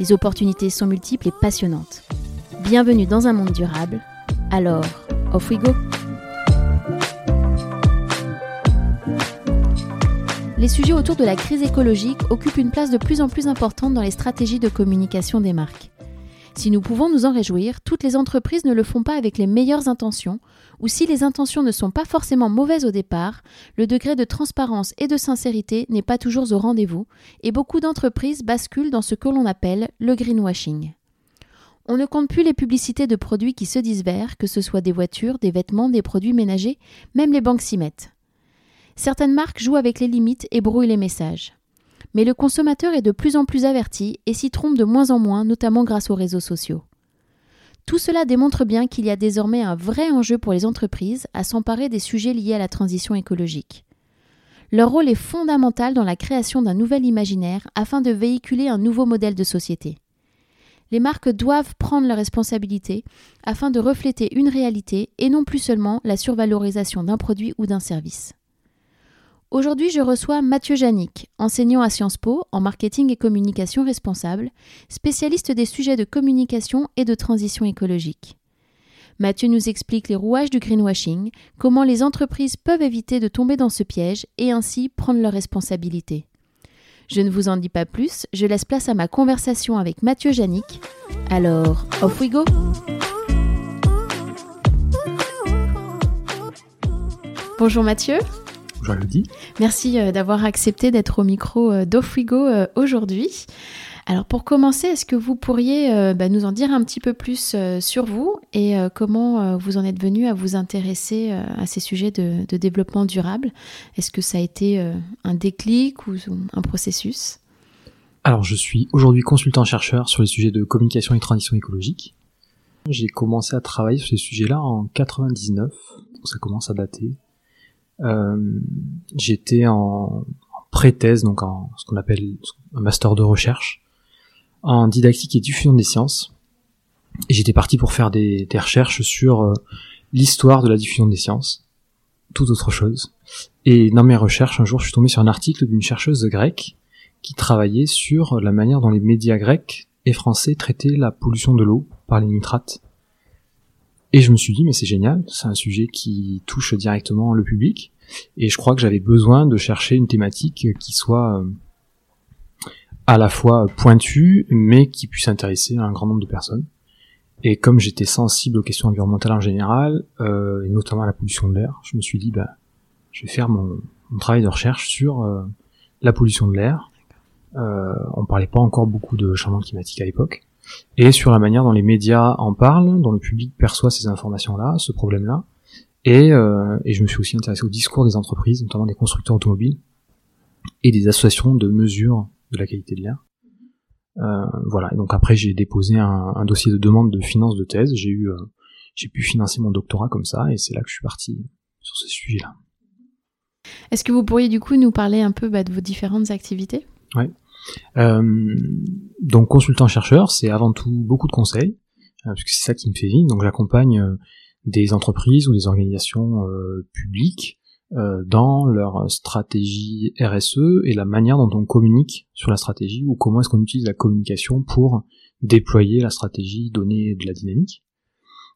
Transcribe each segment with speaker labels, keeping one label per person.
Speaker 1: Les opportunités sont multiples et passionnantes. Bienvenue dans un monde durable. Alors, off we go! les sujets autour de la crise écologique occupent une place de plus en plus importante dans les stratégies de communication des marques. Si nous pouvons nous en réjouir, toutes les entreprises ne le font pas avec les meilleures intentions, ou si les intentions ne sont pas forcément mauvaises au départ, le degré de transparence et de sincérité n'est pas toujours au rendez-vous, et beaucoup d'entreprises basculent dans ce que l'on appelle le greenwashing. On ne compte plus les publicités de produits qui se disent verts, que ce soit des voitures, des vêtements, des produits ménagers, même les banques s'y mettent. Certaines marques jouent avec les limites et brouillent les messages. Mais le consommateur est de plus en plus averti et s'y trompe de moins en moins, notamment grâce aux réseaux sociaux. Tout cela démontre bien qu'il y a désormais un vrai enjeu pour les entreprises à s'emparer des sujets liés à la transition écologique. Leur rôle est fondamental dans la création d'un nouvel imaginaire afin de véhiculer un nouveau modèle de société. Les marques doivent prendre leurs responsabilités afin de refléter une réalité et non plus seulement la survalorisation d'un produit ou d'un service. Aujourd'hui, je reçois Mathieu Janik, enseignant à Sciences Po en marketing et communication responsable, spécialiste des sujets de communication et de transition écologique. Mathieu nous explique les rouages du greenwashing, comment les entreprises peuvent éviter de tomber dans ce piège et ainsi prendre leurs responsabilités. Je ne vous en dis pas plus, je laisse place à ma conversation avec Mathieu Janik. Alors, off we go! Bonjour Mathieu.
Speaker 2: Bonjour Elodie.
Speaker 1: Merci euh, d'avoir accepté d'être au micro euh, d'Offwigo euh, aujourd'hui. Alors pour commencer, est-ce que vous pourriez bah, nous en dire un petit peu plus sur vous et comment vous en êtes venu à vous intéresser à ces sujets de, de développement durable? Est-ce que ça a été un déclic ou un processus?
Speaker 2: Alors je suis aujourd'hui consultant-chercheur sur les sujets de communication et transition écologique. J'ai commencé à travailler sur ces sujets-là en 99, donc ça commence à dater. Euh, j'étais en, pré-thèse, donc en ce qu'on appelle un master de recherche, en didactique et diffusion des sciences. Et j'étais parti pour faire des, des recherches sur euh, l'histoire de la diffusion des sciences, tout autre chose. Et dans mes recherches, un jour, je suis tombé sur un article d'une chercheuse grecque qui travaillait sur la manière dont les médias grecs et français traitaient la pollution de l'eau par les nitrates. Et je me suis dit, mais c'est génial, c'est un sujet qui touche directement le public. Et je crois que j'avais besoin de chercher une thématique qui soit euh, à la fois pointue, mais qui puisse intéresser un grand nombre de personnes. Et comme j'étais sensible aux questions environnementales en général, euh, et notamment à la pollution de l'air, je me suis dit, bah, je vais faire mon, travail de recherche sur euh, la pollution de l'air. Euh, on parlait pas encore beaucoup de changement climatique à l'époque et sur la manière dont les médias en parlent, dont le public perçoit ces informations-là, ce problème-là. Et, euh, et, je me suis aussi intéressé au discours des entreprises, notamment des constructeurs automobiles, et des associations de mesure de la qualité de l'air. Euh, voilà. Et donc après, j'ai déposé un, un, dossier de demande de finance de thèse. J'ai eu, euh, j'ai pu financer mon doctorat comme ça, et c'est là que je suis parti sur ce sujet-là.
Speaker 1: Est-ce que vous pourriez du coup nous parler un peu bah, de vos différentes activités?
Speaker 2: Ouais. Euh, donc consultant-chercheur, c'est avant tout beaucoup de conseils, euh, puisque c'est ça qui me fait vivre. Donc j'accompagne euh, des entreprises ou des organisations publiques dans leur stratégie RSE et la manière dont on communique sur la stratégie ou comment est-ce qu'on utilise la communication pour déployer la stratégie, donner de la dynamique.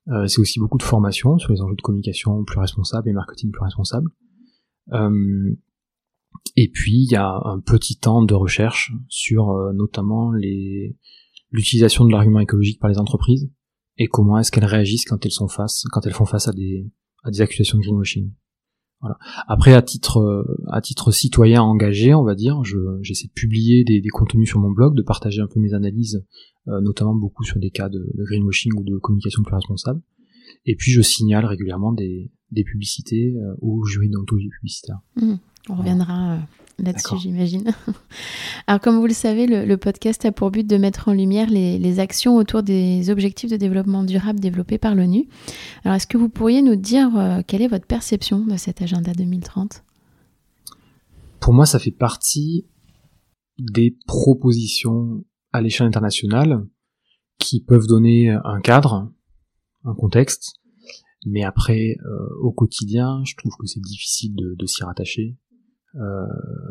Speaker 2: Euh, c'est aussi beaucoup de formation sur les enjeux de communication plus responsable et marketing plus responsable. Euh, et puis il y a un petit temps de recherche sur euh, notamment les l'utilisation de l'argument écologique par les entreprises et comment est-ce qu'elles réagissent quand elles sont face quand elles font face à des à des accusations de greenwashing. Voilà. Après à titre à titre citoyen engagé, on va dire, je j'essaie de publier des, des, contenus sur mon blog, de partager un peu mes analyses, euh, notamment beaucoup sur des cas de, de, greenwashing ou de communication plus responsable. Et puis je signale régulièrement des, des publicités euh, au jury d'anthologie publicitaire.
Speaker 1: Mmh. On reviendra euh, là-dessus, j'imagine. Alors, comme vous le savez, le, podcast a pour but de mettre en lumière les, actions autour des objectifs de développement durable développés par l'ONU. Alors, est-ce que vous pourriez nous dire euh, quelle est votre perception de cet agenda 2030
Speaker 2: Pour moi, ça fait partie des propositions à l'échelle internationale qui peuvent donner un cadre, un contexte, mais après, euh, au quotidien, je trouve que c'est difficile de, s'y rattacher. Euh,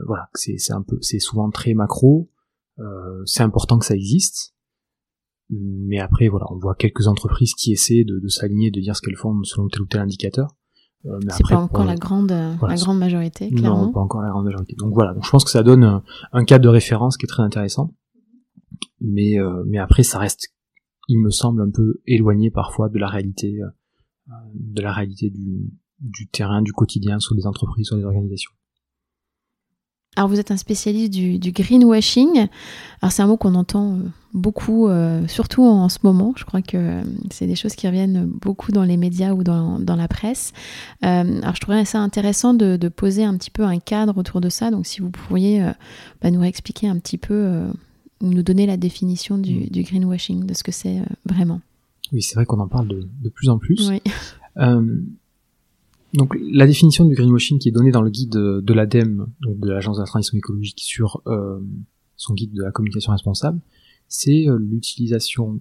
Speaker 2: voilà, c'est un peu, c'est souvent très macro. Euh, c'est important que ça existe, mais après, voilà, on voit quelques entreprises qui essaient de, s'aligner, de dire ce qu'elles font selon tel ou tel indicateur.
Speaker 1: Euh, c'est pas encore la grande, la grande majorité, clairement.
Speaker 2: Non, pas encore la grande majorité. Donc voilà, donc je pense que ça donne un, cadre de référence qui est très intéressant. Mais, mais après, ça reste, il me semble, un peu éloigné parfois de la réalité de la réalité du, du terrain, du quotidien sur les entreprises, sur les organisations.
Speaker 1: Alors vous êtes un spécialiste du, du greenwashing. Alors c'est un mot qu'on entend euh, beaucoup, euh, surtout en ce moment. Je crois que euh, c'est des choses qui reviennent beaucoup dans les médias ou dans, dans la presse. alors je trouverais ça intéressant de, de, poser un petit peu un cadre autour de ça. Donc si vous pourriez bah, nous réexpliquer un petit peu ou nous donner la définition du, mm. du greenwashing, de ce que c'est vraiment.
Speaker 2: Oui, c'est vrai qu'on en parle de, de, plus en plus. Euh, donc la définition du greenwashing qui est donnée dans le guide de, l'ADEME, de l'Agence de la transition écologique, sur euh, son guide de la communication responsable, c'est euh, l'utilisation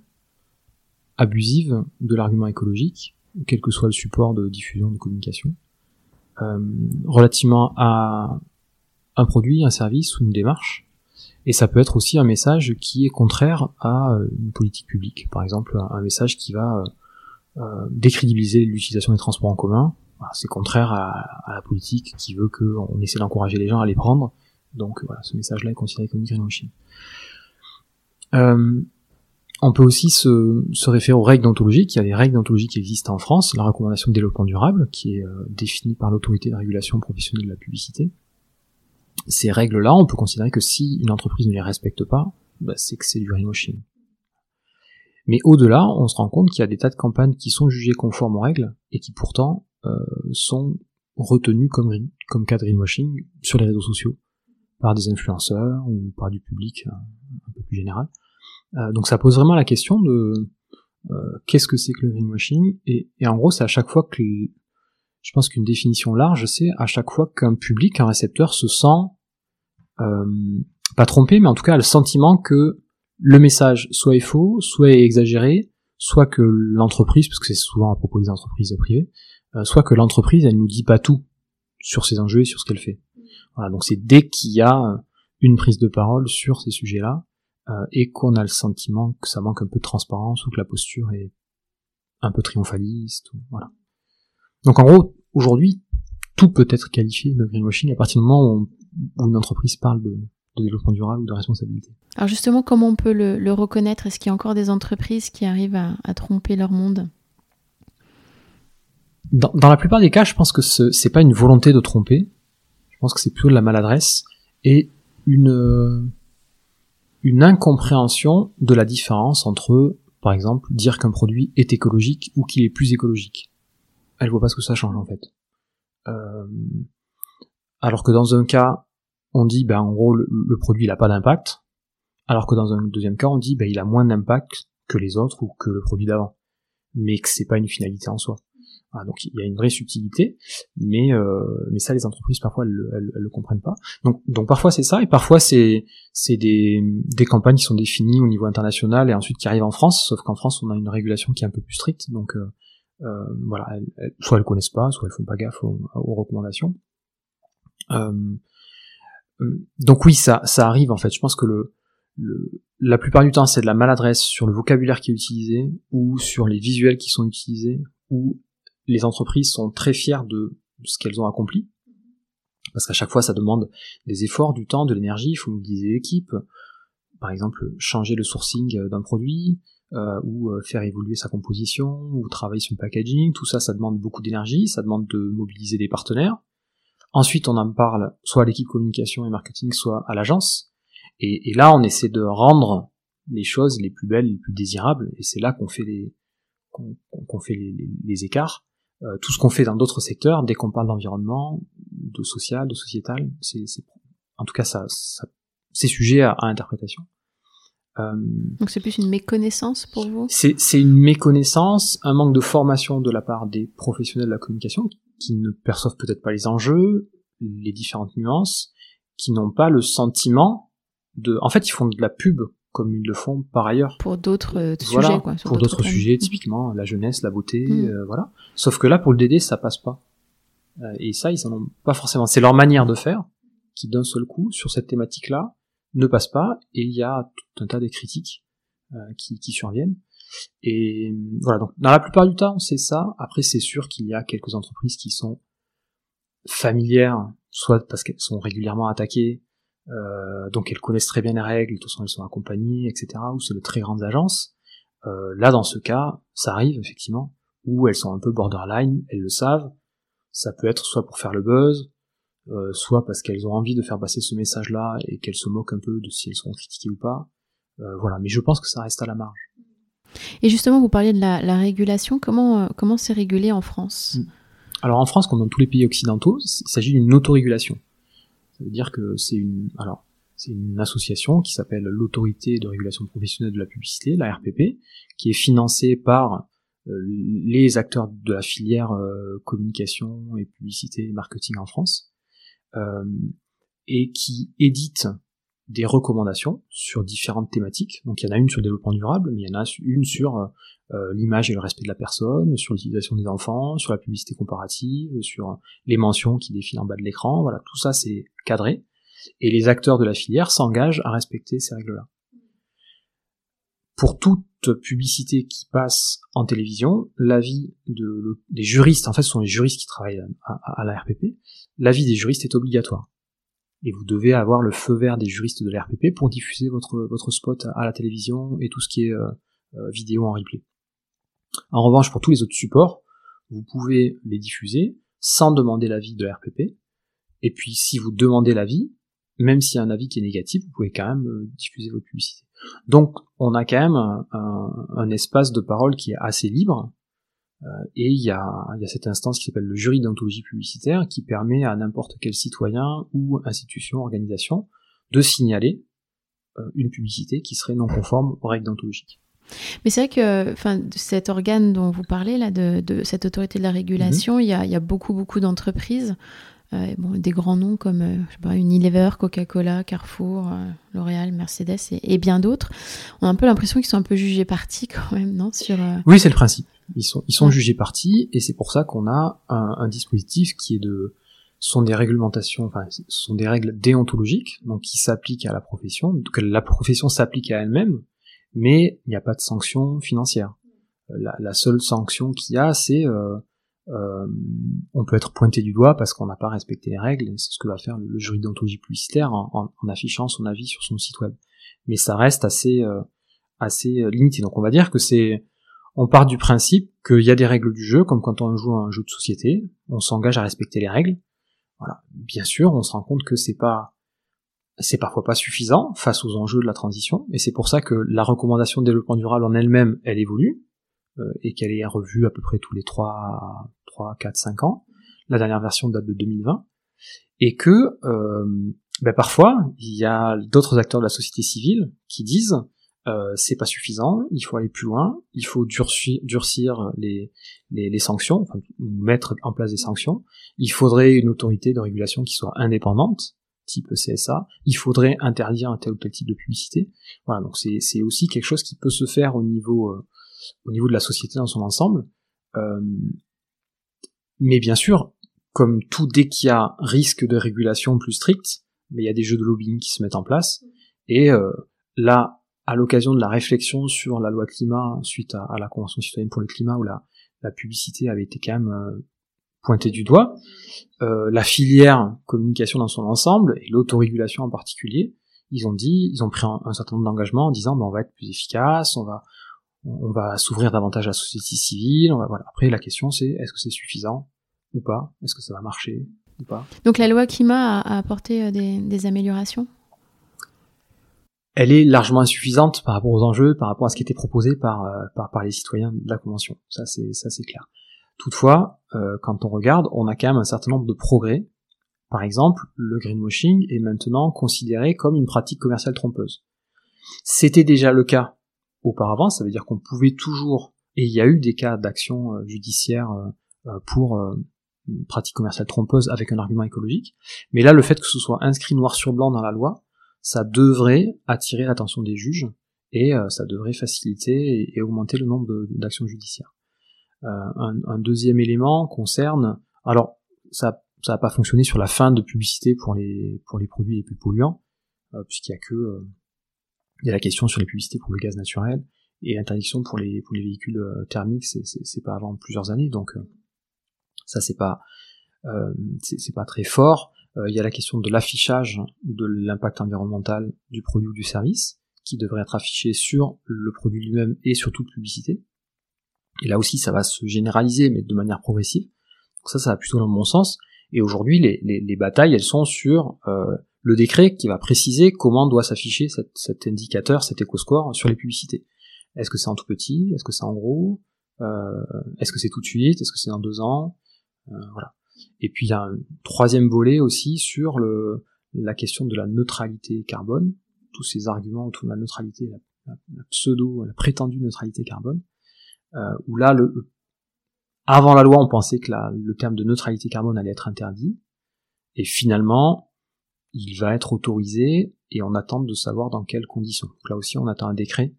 Speaker 2: abusive de l'argument écologique, quel que soit le support de diffusion de communication, euh, relativement à un produit, un service ou une démarche, et ça peut être aussi un message qui est contraire à euh, une politique publique. Par exemple, un message qui va euh, euh, décrédibiliser l'utilisation des transports en commun. C'est contraire à, la politique qui veut qu'on essaie d'encourager les gens à les prendre. Donc voilà, ce message-là est considéré comme greenwashing. Euh, on peut aussi se, référer aux règles d'ontologie. Il y a des règles d'ontologie qui existent en France. La recommandation de développement durable, qui est définie par l'autorité de régulation professionnelle de la publicité ces règles-là, on peut considérer que si une entreprise ne les respecte pas, bah, c'est que c'est du greenwashing. Mais au-delà, on se rend compte qu'il y a des tas de campagnes qui sont jugées conformes aux règles et qui pourtant euh, sont retenues comme, comme cas de greenwashing sur les réseaux sociaux par des influenceurs ou par du public euh, un, peu plus général. Euh, donc ça pose vraiment la question de qu'est-ce que c'est que le greenwashing et, et en gros c'est à chaque fois que je pense qu'une définition large, c'est à chaque fois qu'un public, un récepteur se sent euh, pas trompé, mais en tout cas a le sentiment que le message soit est faux, soit est exagéré, soit que l'entreprise, parce que c'est souvent à propos des entreprises privées, euh, soit que l'entreprise elle nous dit pas tout sur ses enjeux et sur ce qu'elle fait. Voilà, donc c'est dès qu'il y a une prise de parole sur ces sujets-là euh, et qu'on a le sentiment que ça manque un peu de transparence ou que la posture est un peu triomphaliste, voilà. Donc en gros, aujourd'hui, tout peut être qualifié de greenwashing à partir du moment où, une entreprise parle de, développement durable ou de responsabilité.
Speaker 1: Alors justement, comment on peut le, reconnaître? Est-ce qu'il y a encore des entreprises qui arrivent à, tromper leur monde?
Speaker 2: Dans, la plupart des cas, je pense que ce c'est pas une volonté de tromper. Je pense que c'est plutôt de la maladresse et une une incompréhension de la différence entre, par exemple, dire qu'un produit est écologique ou qu'il est plus écologique elle voit pas ce que ça change en fait. Euh, alors que dans un cas, on dit ben en gros le, produit il pas d'impact, alors que dans un deuxième cas on dit ben il a moins d'impact que les autres ou que le produit d'avant, mais que c'est pas une finalité en soi. Donc il y a une vraie subtilité, mais euh, mais ça les entreprises parfois elles, le comprennent pas. Donc donc parfois c'est ça et parfois c'est c'est des des campagnes qui sont définies au niveau international et ensuite qui arrivent en France, sauf qu'en France on a une régulation qui est un peu plus stricte, donc euh, euh, voilà, soit elles connaissent pas, soit elles font pas gaffe aux, recommandations. Euh, donc oui, ça, ça arrive en fait. Je pense que le, la plupart du temps, c'est de la maladresse sur le vocabulaire qui est utilisé ou sur les visuels qui sont utilisés, ou les entreprises sont très fières de ce qu'elles ont accompli, parce qu'à chaque fois, ça demande des efforts, du temps, de l'énergie. Il faut mobiliser l'équipe. Par exemple, changer le sourcing d'un produit, euh, ou euh, faire évoluer sa composition, ou travailler sur le packaging, tout ça, ça demande beaucoup d'énergie, ça demande de mobiliser des partenaires. Ensuite, on en parle soit à l'équipe communication et marketing, soit à l'agence. Et, là, on essaie de rendre les choses les plus belles, les plus désirables, et c'est là qu'on fait les qu'on fait les, écarts. Euh, tout ce qu'on fait dans d'autres secteurs, dès qu'on parle d'environnement, de social, de sociétal, c'est en tout cas, ça, ça c'est sujet à, à interprétation.
Speaker 1: Euh, Donc c'est plus une méconnaissance pour vous?
Speaker 2: C'est une méconnaissance, un manque de formation de la part des professionnels de la communication qui ne perçoivent peut-être pas les enjeux, les différentes nuances, qui n'ont pas le sentiment de... En fait, ils font de la pub comme ils le font par ailleurs.
Speaker 1: Pour d'autres euh, sujets, quoi.
Speaker 2: pour d'autres sujets, typiquement la jeunesse, la beauté, mm. euh, voilà. Sauf que là, pour le DD, ça passe pas. Euh, et ça, ils en ont pas forcément. C'est leur manière de faire qui, d'un seul coup, sur cette thématique-là, ne passe pas, et il y a tout un tas de critiques qui, qui surviennent. Et voilà, donc dans la plupart du temps, c'est ça. Après, c'est sûr qu'il y a quelques entreprises qui sont familières, soit parce qu'elles sont régulièrement attaquées, euh, donc elles connaissent très bien les règles, de toute façon elles sont accompagnées, etc. Ou c'est de très grandes agences. Euh, là, dans ce cas, ça arrive effectivement, où elles sont un peu borderline, elles le savent. Ça peut être soit pour faire le buzz, euh, soit parce qu'elles ont envie de faire passer ce message-là et qu'elles se moquent un peu de si elles sont critiquées ou pas. Euh, voilà, mais je pense que ça reste à la marge.
Speaker 1: Et justement, vous parliez de la, régulation. Comment euh, comment c'est régulé en France? Hmm.
Speaker 2: Alors en France, comme dans tous les pays occidentaux, il s'agit d'une autorégulation. Dire que c'est une, alors, c'est une association qui s'appelle l'Autorité de régulation professionnelle de la publicité, la RPP, qui est financée par euh, les acteurs de la filière euh, communication et publicité et marketing en France, euh, et qui édite des recommandations sur différentes thématiques. Donc il y en a une sur le développement durable, mais il y en a une sur euh, l'image et le respect de la personne, sur l'utilisation des enfants, sur la publicité comparative, sur les mentions qui défilent en bas de l'écran. Voilà, tout ça c'est cadré. Et les acteurs de la filière s'engagent à respecter ces règles-là. Pour toute publicité qui passe en télévision, l'avis de, des juristes, en fait ce sont les juristes qui travaillent à, la RPP, l'avis des juristes est obligatoire et vous devez avoir le feu vert des juristes de la RPP pour diffuser votre, votre spot à la télévision et tout ce qui est euh, euh, vidéo en replay. En revanche, pour tous les autres supports, vous pouvez les diffuser sans demander l'avis de la RPP. Et puis, si vous demandez l'avis, même s'il y a un avis qui est négatif, vous pouvez quand même euh, diffuser votre publicité. Donc, on a quand même un, espace de parole qui est assez libre. Euh, et il y, a, il y a cette instance qui s'appelle le jury d'ontologie publicitaire qui permet à n'importe quel citoyen ou institution, organisation de signaler euh, une publicité qui serait non conforme aux règles d'ontologie.
Speaker 1: Mais c'est vrai que enfin, cet organe dont vous parlez, là, de, cette autorité de la régulation, mhm. il, y a, beaucoup, beaucoup d'entreprises. Euh, bon, des grands noms comme euh, je sais pas, Unilever, Coca-Cola, Carrefour, euh, L'Oréal, Mercedes et, bien d'autres. On a un peu l'impression qu'ils sont un peu jugés partis quand même, non sur,
Speaker 2: Oui, c'est le principe. Ils sont, ils sont jugés partis et c'est pour ça qu'on a un, un, dispositif qui est de sont des réglementations, enfin, ce sont des règles déontologiques, donc qui s'appliquent à la profession, que la profession s'applique à elle-même, mais il n'y a pas de sanction financière. Euh, la, seule sanction qu'il y a, c'est euh, euh, on peut être pointé du doigt parce qu'on n'a pas respecté les règles, et c'est ce que va faire le, jury d'ontologie publicitaire en, affichant son avis sur son site web. Mais ça reste assez assez limité. Donc on va dire que c'est on part du principe qu'il y a des règles du jeu, comme quand on joue à un jeu de société, on s'engage à respecter les règles. Voilà. Bien sûr, on se rend compte que c'est pas c'est parfois pas suffisant face aux enjeux de la transition, et c'est pour ça que la recommandation de développement durable en elle-même, elle évolue, euh, et qu'elle est revue à peu près tous les 3, 3, 4, 5 ans. La dernière version date de 2020, et que euh, ben parfois, il y a d'autres acteurs de la société civile qui disent euh, c'est pas suffisant, il faut aller plus loin, il faut durcir, durcir les, les, les, sanctions, enfin, mettre en place des sanctions, il faudrait une autorité de régulation qui soit indépendante, type CSA, il faudrait interdire un tel ou tel type de publicité. Voilà, donc c'est aussi quelque chose qui peut se faire au niveau euh, au niveau de la société dans son ensemble. Euh, mais bien sûr, comme tout dès qu'il y a risque de régulation plus stricte, il y a des jeux de lobbying qui se mettent en place. Et euh, là, à l'occasion de la réflexion sur la loi climat suite à, la Convention citoyenne pour le climat, où la, publicité avait été quand même pointé du doigt, euh, la filière communication dans son ensemble et l'autorégulation en particulier, ils ont dit, ils ont pris un, certain nombre d'engagements en disant ben, on va être plus efficace, on va s'ouvrir davantage à la société civile, voilà. Après la question c'est est-ce que c'est suffisant ou pas? Est-ce que ça va marcher ou pas?
Speaker 1: Donc la loi climat a, apporté euh, des, améliorations?
Speaker 2: Elle est largement insuffisante par rapport aux enjeux, par rapport à ce qui était proposé par, euh, les citoyens de la Convention. Ça, c'est, ça, clair. Toutefois, euh, quand on regarde, on a quand même un certain nombre de progrès Par exemple, le greenwashing est maintenant considéré comme une pratique commerciale trompeuse. C'était déjà le cas auparavant, ça veut dire qu'on pouvait toujours, et il y a eu des cas d'action euh, judiciaire pour pratique commerciale trompeuse avec un argument écologique, mais là le fait que ce soit inscrit noir sur blanc dans la loi, ça devrait attirer l'attention des juges et ça devrait faciliter et, augmenter le nombre d'actions judiciaires. un, un, deuxième élément concerne, alors ça ça n'a pas fonctionné sur la fin de publicité pour les pour les produits les plus polluants, euh, puisqu'il y a que euh, il y a la question sur les publicités pour le gaz naturel et l'interdiction pour les pour les véhicules euh, thermiques, c'est pas avant plusieurs années, donc ça c'est pas c'est pas très fort. Il y a la question de l'affichage de l'impact environnemental du produit ou du service, qui devrait être affiché sur le produit lui-même et sur toute publicité. Et là aussi, ça va se généraliser, mais de manière progressive. Donc ça, ça va plutôt dans le bon sens. Et aujourd'hui, les, les, les, batailles, elles sont sur euh, le décret qui va préciser comment doit s'afficher cet, indicateur, cet éco-score sur les publicités. Est-ce que c'est en tout petit? Est-ce que c'est en gros? Euh, Est-ce que c'est tout de suite? Est-ce que c'est dans deux ans? Euh, Voilà. Et puis il y a un troisième volet aussi sur le, la question de la neutralité carbone, tous ces arguments autour de la neutralité, la, la pseudo, la prétendue neutralité carbone, euh, où là le, avant la loi, on pensait que le terme de neutralité carbone allait être interdit, et finalement, il va être autorisé, et on attend de savoir dans quelles conditions. Donc là aussi, on attend un décret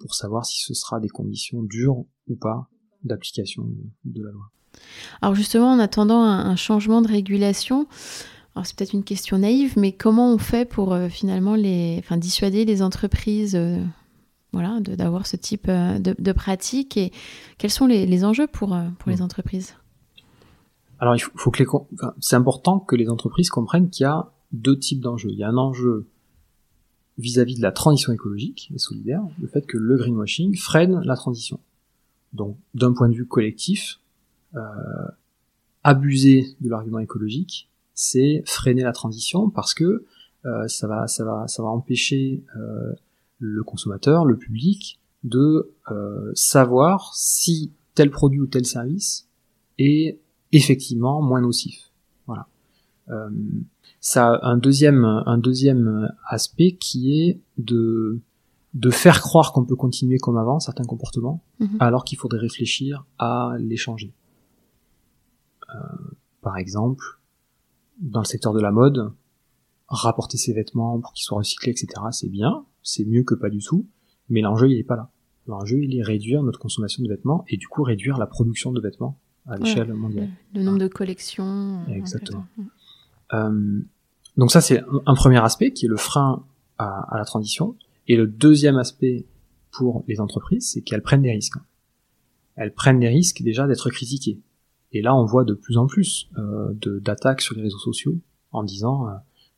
Speaker 2: pour savoir si ce sera des conditions dures ou pas d'application de la loi.
Speaker 1: Alors justement, en attendant un changement de régulation, alors c'est peut-être une question naïve, mais comment on fait pour euh, finalement les, enfin, dissuader les entreprises euh, voilà, d'avoir ce type euh, de, de, pratique et quels sont les, enjeux pour, pour les hmm. entreprises?
Speaker 2: Alors, il faut, que les, c'est important que les entreprises comprennent qu'il y a deux types d'enjeux. Il y a un enjeu vis-à-vis de la transition écologique et solidaire, le fait que le greenwashing freine la transition. Donc, d'un point de vue collectif, abuser de l'argument écologique, c'est freiner la transition parce que euh, ça va, ça va, ça va empêcher euh, le consommateur, le public, de euh, savoir si tel produit ou tel service est effectivement moins nocif. Voilà. Euh, ça a un deuxième, un deuxième aspect qui est de de faire croire qu'on peut continuer comme avant certains comportements, mhm. alors qu'il faudrait réfléchir à les changer. Euh, par exemple, dans le secteur de la mode, rapporter ses vêtements pour qu'ils soient recyclés, etc., c'est bien, c'est mieux que pas du tout, mais l'enjeu il est pas là. L'enjeu il est réduire notre consommation de vêtements et du coup réduire la production de vêtements à l'échelle mondiale.
Speaker 1: Le, nombre de collections.
Speaker 2: Exactement. Euh, donc ça c'est un premier aspect qui est le frein à, la transition. Et le deuxième aspect pour les entreprises, c'est qu'elles prennent des risques. Elles prennent des risques déjà d'être critiquées. Et là, on voit de plus en plus euh, d'attaques sur les réseaux sociaux en disant euh,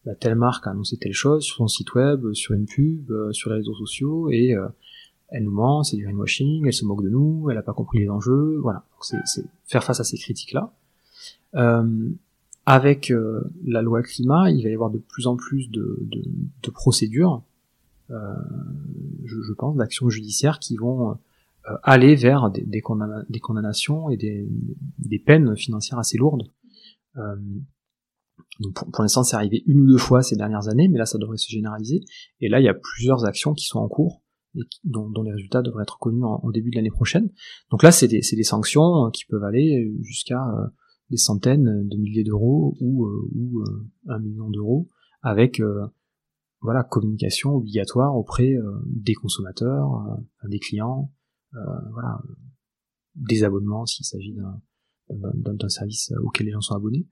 Speaker 2: bah, telle marque a annoncé telle chose sur son site web, sur une pub, euh, sur les réseaux sociaux, et euh, elle nous ment, c'est du greenwashing, elle se moque de nous, elle n'a pas compris les enjeux, voilà. C'est faire face à ces critiques-là. Euh, avec la loi climat, il va y avoir de plus en plus de, de, de procédures, je, je, pense, d'actions judiciaires qui vont aller vers des, des, condamnations et des, des, peines financières assez lourdes. Euh, pour, l'instant, c'est arrivé une ou deux fois ces dernières années, mais là, ça devrait se généraliser. Et là, il y a plusieurs actions qui sont en cours et dont, les résultats devraient être connus en, début de l'année prochaine. Donc là, c'est des, des, sanctions euh, qui peuvent aller jusqu'à euh, des centaines de milliers d'euros ou, euh, ou un million d'euros, avec voilà communication obligatoire auprès des consommateurs, des clients, voilà des abonnements s'il s'agit d'un service auquel les gens sont abonnés.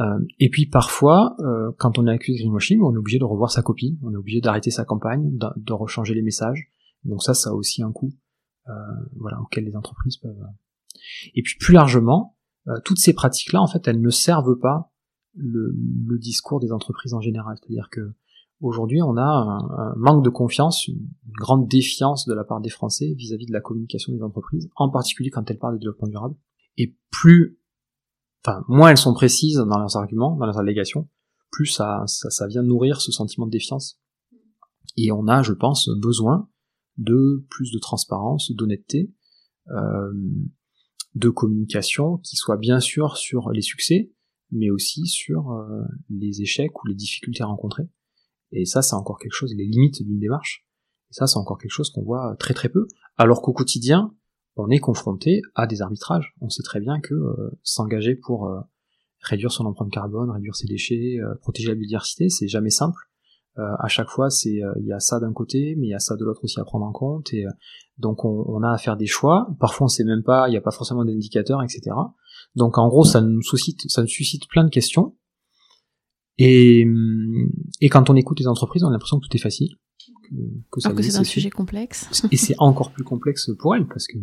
Speaker 2: Euh, et puis parfois, euh, quand on est accusé de greenwashing, on est obligé de revoir sa copie, on est obligé d'arrêter sa campagne, de, de, rechanger les messages. Donc ça, ça a aussi un coût, euh, voilà, auquel les entreprises peuvent. Et puis plus largement, toutes ces pratiques-là, en fait, elles ne servent pas le, le discours des entreprises en général. C'est-à-dire que aujourd'hui, on a un, manque de confiance, une, grande défiance de la part des Français vis-à-vis -vis de la communication des entreprises, en particulier quand elles parlent de développement durable. Et plus enfin, moins elles sont précises dans leurs arguments, dans leurs allégations, plus ça, ça, vient nourrir ce sentiment de défiance. Et on a, je pense, besoin de plus de transparence, d'honnêteté, euh, de communication qui soit bien sûr sur les succès, mais aussi sur les échecs ou les difficultés rencontrées. Et ça, c'est encore quelque chose, les limites d'une démarche. Ça, c'est encore quelque chose qu'on voit très très peu. Alors qu'au quotidien, on est confronté à des arbitrages. On sait très bien que s'engager pour réduire son empreinte carbone, réduire ses déchets, protéger la biodiversité, c'est jamais simple. Euh, à chaque fois, c'est euh, il y a ça d'un côté, mais il y a ça de l'autre aussi à prendre en compte. Et euh, donc on, on, a à faire des choix. Parfois, on sait même pas, il n'y a pas forcément d'indicateurs, etc. Donc en gros, ça nous suscite, ça nous suscite plein de questions. Et, hum, et quand on écoute les entreprises, on a l'impression que tout est facile.
Speaker 1: Que, que, que c'est un sujet complexe.
Speaker 2: et c'est encore plus complexe pour elles parce que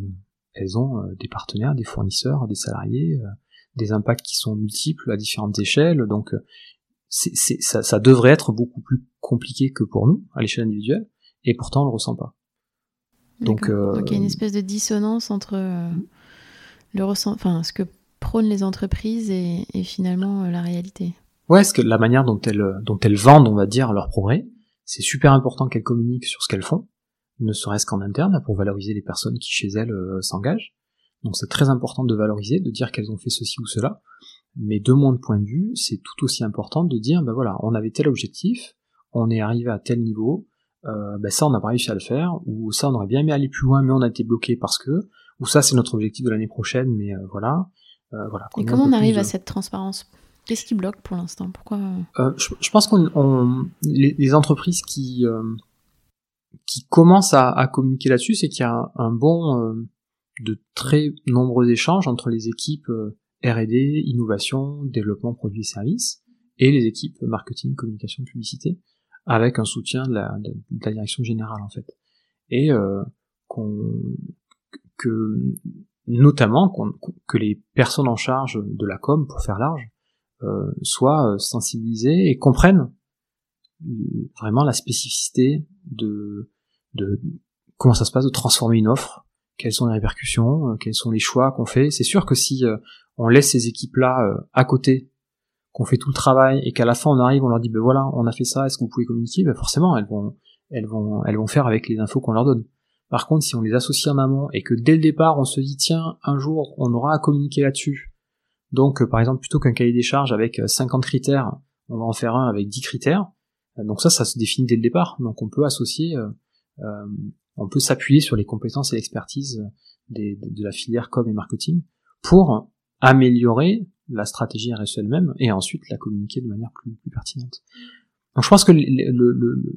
Speaker 2: elles ont des partenaires, des fournisseurs, des salariés, des impacts qui sont multiples à différentes échelles. Donc c'est, ça, ça, devrait être beaucoup plus compliqué que pour nous à l'échelle individuelle, et pourtant on le ressent pas.
Speaker 1: Donc, euh, Donc, il y a une espèce de dissonance entre euh, le ressent, enfin ce que prônent les entreprises et, et finalement euh, la réalité.
Speaker 2: Ouais, ce que la manière dont elles dont elles vendent, on va dire, leur progrès, c'est super important qu'elles communiquent sur ce qu'elles font, ne serait-ce qu'en interne pour valoriser les personnes qui chez elles s'engagent. Donc c'est très important de valoriser, de dire qu'elles ont fait ceci ou cela. Mais de mon point de vue, c'est tout aussi important de dire, ben voilà, on avait tel objectif, on est arrivé à tel niveau, euh, ben ça on n'a pas réussi à le faire, ou ça on aurait bien aimé aller plus loin, mais on a été bloqué parce que, ou ça c'est notre objectif de l'année prochaine, mais euh, voilà.
Speaker 1: Euh, voilà. Et comment on arrive à cette transparence? Qu'est-ce qui bloque pour l'instant? Pourquoi
Speaker 2: euh, je, je, pense qu'on les, les, entreprises qui qui commencent à, à communiquer là-dessus, c'est qu'il y a un bon de très nombreux échanges entre les équipes R&D, innovation, développement produits et services, et les équipes marketing, communication, publicité, avec un soutien de la, de, la direction générale en fait. Et euh, qu'on, que notamment que les personnes en charge de la com, pour faire large, euh, soient sensibilisées et comprennent vraiment la spécificité de, de comment ça se passe de transformer une offre, quelles sont les répercussions, euh, quels sont les choix qu'on fait. C'est sûr que si euh, on laisse ces équipes-là euh, à côté, qu'on fait tout le travail et qu'à la fin on arrive, on leur dit ben voilà, on a fait ça, est-ce que vous pouvez communiquer? Ben forcément, elles vont, elles vont, elles vont faire avec les infos qu'on leur donne. Par contre, si on les associe en amont et que dès le départ on se dit tiens, un jour on aura à communiquer là-dessus. Donc euh, par exemple plutôt qu'un cahier des charges avec 50 euh, critères, on va en faire un avec 10 critères. Donc ça, ça se définit dès le départ. Donc on peut associer, euh, on peut s'appuyer sur les compétences et l'expertise de, la filière com et marketing pour améliorer la stratégie RSE elle-même et ensuite la communiquer de manière plus, plus pertinente. Donc je pense que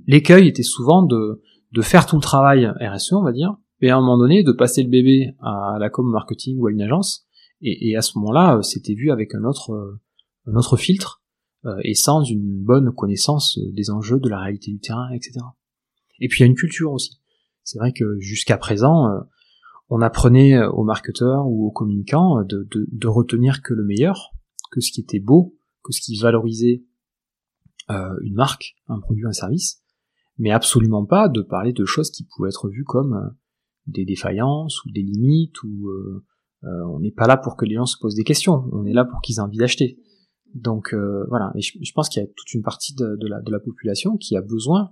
Speaker 2: l'écueil était souvent de, de faire tout le travail RSE, on va dire, et à un moment donné de passer le bébé à la com marketing ou à une agence, et, et à ce moment-là, c'était vu avec un autre, un autre filtre, euh, et sans une bonne connaissance des enjeux, de la réalité du terrain, etc. Et puis il y a une culture aussi. C'est vrai que jusqu'à présent, euh, on apprenait euh, aux marketeurs ou aux communicants euh, de, de, de, retenir que le meilleur, que ce qui était beau, que ce qui valorisait euh, une marque, un produit, un service, mais absolument pas de parler de choses qui pouvaient être vues comme euh, des défaillances ou des limites ou euh, on n'est pas là pour que les gens se posent des questions, on est là pour qu'ils aient envie d'acheter. Donc voilà, et je, pense qu'il y a toute une partie de, la, population qui a besoin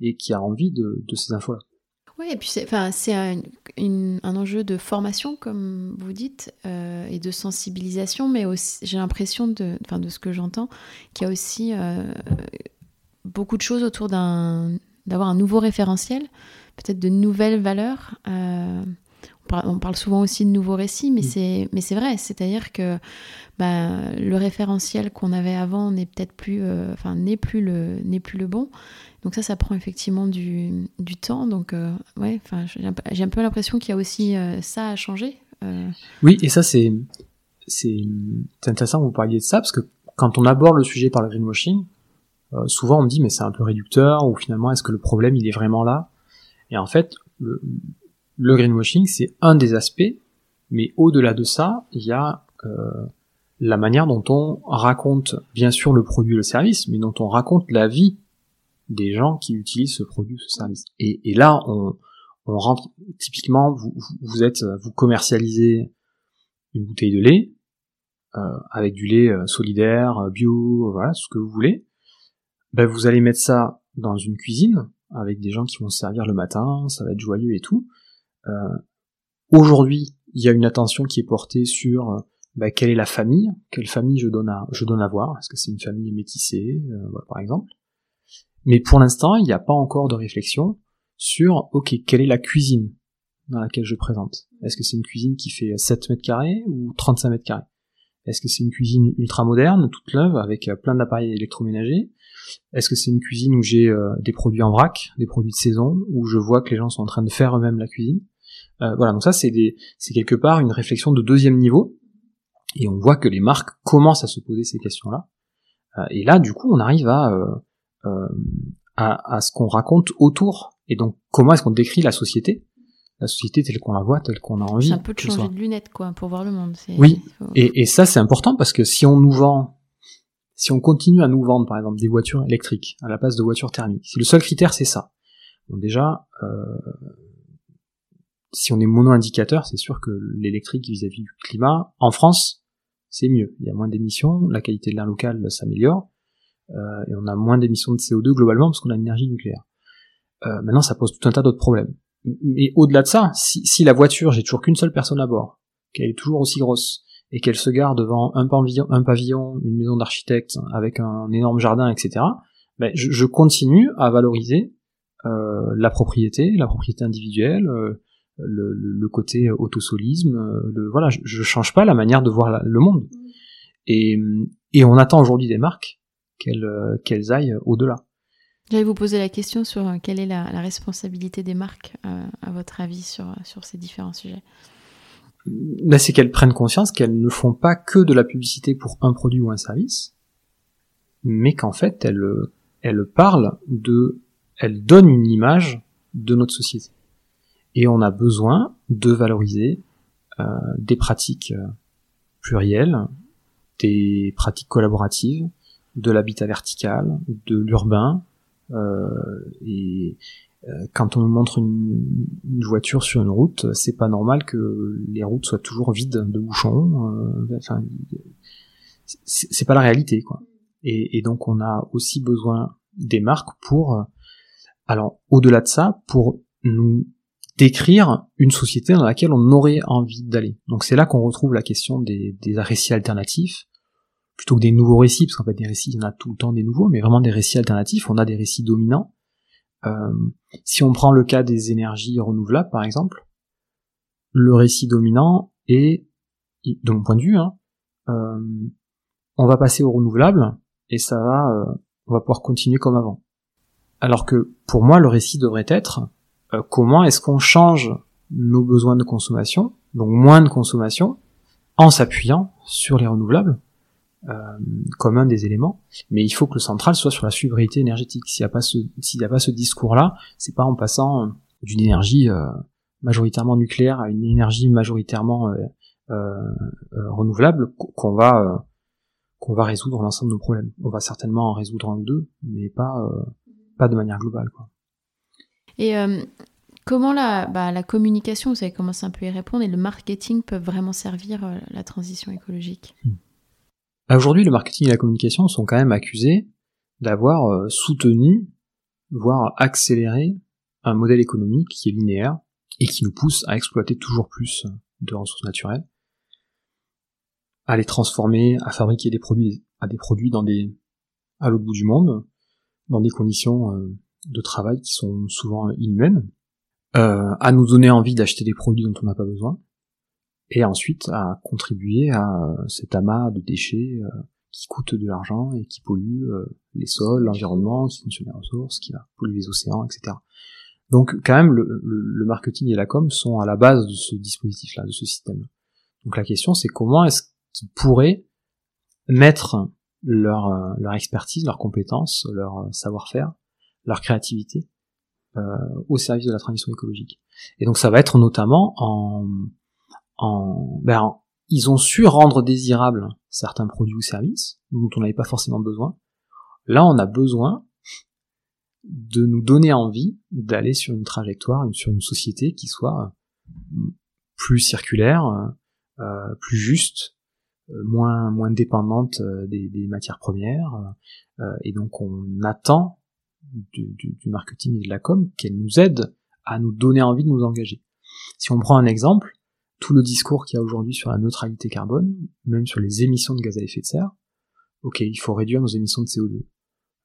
Speaker 2: et qui a envie de, ces infos-là.
Speaker 1: Oui, et puis c'est, un, un, enjeu de formation, comme vous dites, euh, et de sensibilisation, mais j'ai l'impression, de, enfin, de ce que j'entends, qu'il y a aussi euh, beaucoup de choses autour d'avoir un nouveau référentiel, peut-être de nouvelles valeurs. Euh, on parle souvent aussi de nouveaux récits, mais mm. c'est vrai, c'est-à-dire que bah, le référentiel qu'on avait avant n'est peut-être plus, euh, enfin n'est plus le n'est plus le bon. Donc ça, ça prend effectivement du, du temps. Donc euh, ouais, enfin j'ai un peu l'impression qu'il y a aussi euh, ça à changer.
Speaker 2: Oui, et ça c'est c'est intéressant que vous parliez de ça parce que quand on aborde le sujet par le greenwashing, souvent on dit mais c'est un peu réducteur ou finalement est-ce que le problème il est vraiment là? Et en fait, le, le greenwashing, c'est un des aspects, mais au-delà de ça, il y a euh, la manière dont on raconte, bien sûr, le produit, le service, mais dont on raconte la vie des gens qui utilisent ce produit, ce service. Et, là, on, rentre typiquement, vous, êtes, vous commercialisez une bouteille de lait euh, avec du lait euh, solidaire, bio, voilà, ce que vous voulez. Ben, vous allez mettre ça dans une cuisine avec des gens qui vont se servir le matin, ça va être joyeux et tout. Euh, aujourd'hui, il y a une attention qui est portée sur bah, quelle est la famille, quelle famille je donne à, je donne à voir, est-ce que c'est une famille métissée, euh, par exemple. Mais pour l'instant, il n'y a pas encore de réflexion sur, ok, quelle est la cuisine dans laquelle je présente? Est-ce que c'est une cuisine qui fait 7 mètres carrés ou 35 mètres carrés? Est-ce que c'est une cuisine ultra moderne, toute neuve, avec euh, plein d'appareils électroménagers? Est-ce que c'est une cuisine où j'ai euh, des produits en vrac, des produits de saison, où je vois que les gens sont en train de faire eux-mêmes la cuisine? Voilà, donc ça c'est quelque part une réflexion de deuxième niveau, et on voit que les marques commencent à se poser ces questions-là. Euh, et là, du coup, on arrive à, euh, euh, à, à, ce qu'on raconte autour. Et donc, comment est-ce qu'on décrit la société? La société telle qu'on la voit, telle qu'on a envie.
Speaker 1: C'est un peu de changer de lunettes, quoi, pour voir le monde.
Speaker 2: Oui. Et, et ça, c'est important parce que si on nous vend, si on continue à nous vendre, par exemple, des voitures électriques à la place de voitures thermiques, si le seul critère c'est ça, bon déjà, euh, si on est mono-indicateur, c'est sûr que l'électrique vis-à-vis du climat, en France, c'est mieux. Il y a moins d'émissions, la qualité de l'air local s'améliore, euh, et on a moins d'émissions de CO2 globalement parce qu'on a l'énergie nucléaire. Euh, maintenant, ça pose tout un tas d'autres problèmes. Mais au-delà de ça, si, si la voiture, j'ai toujours qu'une seule personne à bord, qu'elle est toujours aussi grosse, et qu'elle se gare devant un pavillon, un pavillon une maison d'architecte avec un énorme jardin, etc., ben, je, je, continue à valoriser euh, la propriété, la propriété individuelle, euh, le, le, côté autosolisme. Euh, le, voilà, je, je, change pas la manière de voir le monde. Et, et on attend aujourd'hui des marques qu'elles euh, qu'elles aillent au-delà.
Speaker 1: J'allais vous poser la question sur euh, quelle est la, la responsabilité des marques, à votre avis, sur, sur ces différents sujets?
Speaker 2: Ben, c'est qu'elles prennent conscience qu'elles ne font pas que de la publicité pour un produit ou un service, mais qu'en fait, elles, parlent de, elles donnent une image de notre société. Et on a besoin de valoriser euh, des pratiques euh, plurielles, des pratiques collaboratives, de l'habitat vertical, de l'urbain, euh, et quand on montre une, une, voiture sur une route, c'est pas normal que les routes soient toujours vides de bouchons. Euh, enfin, c'est pas la réalité, quoi. Et, et, donc on a aussi besoin des marques pour, alors au-delà de ça, pour nous décrire une société dans laquelle on aurait envie d'aller. Donc c'est là qu'on retrouve la question des, des, récits alternatifs, plutôt que des nouveaux récits, parce qu'en fait des récits, il y en a tout le temps des nouveaux, mais vraiment des récits alternatifs, on a des récits dominants. Euh, si on prend le cas des énergies renouvelables, par exemple, le récit dominant est, de mon point de vue, hein, euh, on va passer au renouvelable, et ça va, euh, on va pouvoir continuer comme avant. Alors que pour moi, le récit devrait être euh, comment est-ce qu'on change nos besoins de consommation, donc moins de consommation, en s'appuyant sur les renouvelables euh, comme un des éléments. Mais il faut que le central soit sur la sobriété énergétique. S'il n'y a pas ce s'il n'y a pas ce discours-là, c'est pas en passant d'une énergie euh, majoritairement nucléaire à une énergie majoritairement euh, euh, renouvelable qu'on va qu'on va résoudre l'ensemble de nos problèmes. On va certainement en résoudre un ou deux, mais pas pas de manière globale. Quoi.
Speaker 1: Et euh, comment la, bah, la communication, vous avez commencé un peu à y répondre, et le marketing peuvent vraiment servir euh, la transition écologique? Hmm.
Speaker 2: Bah, Aujourd'hui, le marketing et la communication sont quand même accusés d'avoir euh, soutenu, voire accéléré un modèle économique qui est linéaire et qui nous pousse à exploiter toujours plus de ressources naturelles, à les transformer, à fabriquer des produits, à des produits dans des, à l'autre bout du monde, dans des conditions de travail qui sont souvent inhumaines, euh, à nous donner envie d'acheter des produits dont on n'a pas besoin, et ensuite à contribuer à euh, cet amas de déchets euh, qui coûtent de l'argent et qui polluent les sols, l'environnement, qui consomment les ressources, qui va polluer les océans, etc. Donc quand même, le, le, marketing et la com sont à la base de ce dispositif-là, de ce système. Donc la question, c'est comment est-ce qu'ils pourraient mettre leur, leur expertise, leurs compétences, leur savoir-faire leur créativité euh, au service de la transition écologique. Et donc ça va être notamment en, en, ben, ils ont su rendre désirables certains produits ou services dont on n'avait pas forcément besoin. Là, on a besoin de nous donner envie d'aller sur une trajectoire, sur une société qui soit plus circulaire, euh, plus juste, euh, moins dépendante euh, des, matières premières. Euh, et donc on attend du, marketing et de la com qu'elle nous aide à nous donner envie de nous engager. Si on prend un exemple, tout le discours qu'il y a aujourd'hui sur la neutralité carbone, même sur les émissions de gaz à effet de serre, ok, il faut réduire nos émissions de CO2.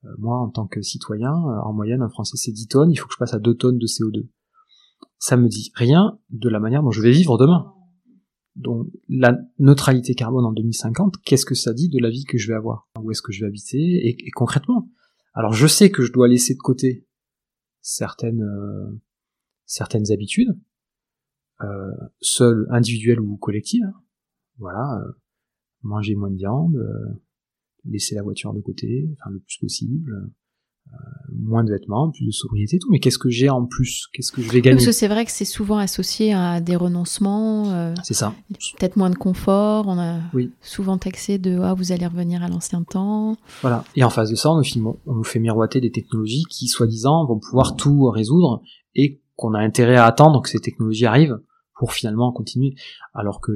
Speaker 2: Euh, moi, en tant que citoyen, euh, en moyenne, un Français c'est 10 tonnes, il faut que je passe à 2 tonnes de CO2. Ça me dit rien de la manière dont je vais vivre demain. Donc la neutralité carbone en 2050, qu'est-ce que ça dit de la vie que je vais avoir? Où est-ce que je vais habiter? Et, concrètement Alors je sais que je dois laisser de côté certaines euh, certaines habitudes, euh, seules, individuelles ou collectives. Hein. Voilà, euh, manger moins de viande, laisser la voiture de côté, enfin le plus possible, euh, moins de vêtements, plus de sobriété, tout. Mais qu'est-ce que j'ai en plus? Qu'est-ce que je vais gagner?
Speaker 1: Parce que c'est vrai que c'est souvent associé à des renoncements. Euh,
Speaker 2: c'est ça.
Speaker 1: Peut-être moins de confort. On a souvent taxé de ah vous allez revenir à l'ancien temps.
Speaker 2: Voilà. Et en face de ça, on nous, on nous fait miroiter des technologies qui, soi-disant, vont pouvoir tout résoudre et qu'on a intérêt à attendre que ces technologies arrivent pour finalement continuer. Alors que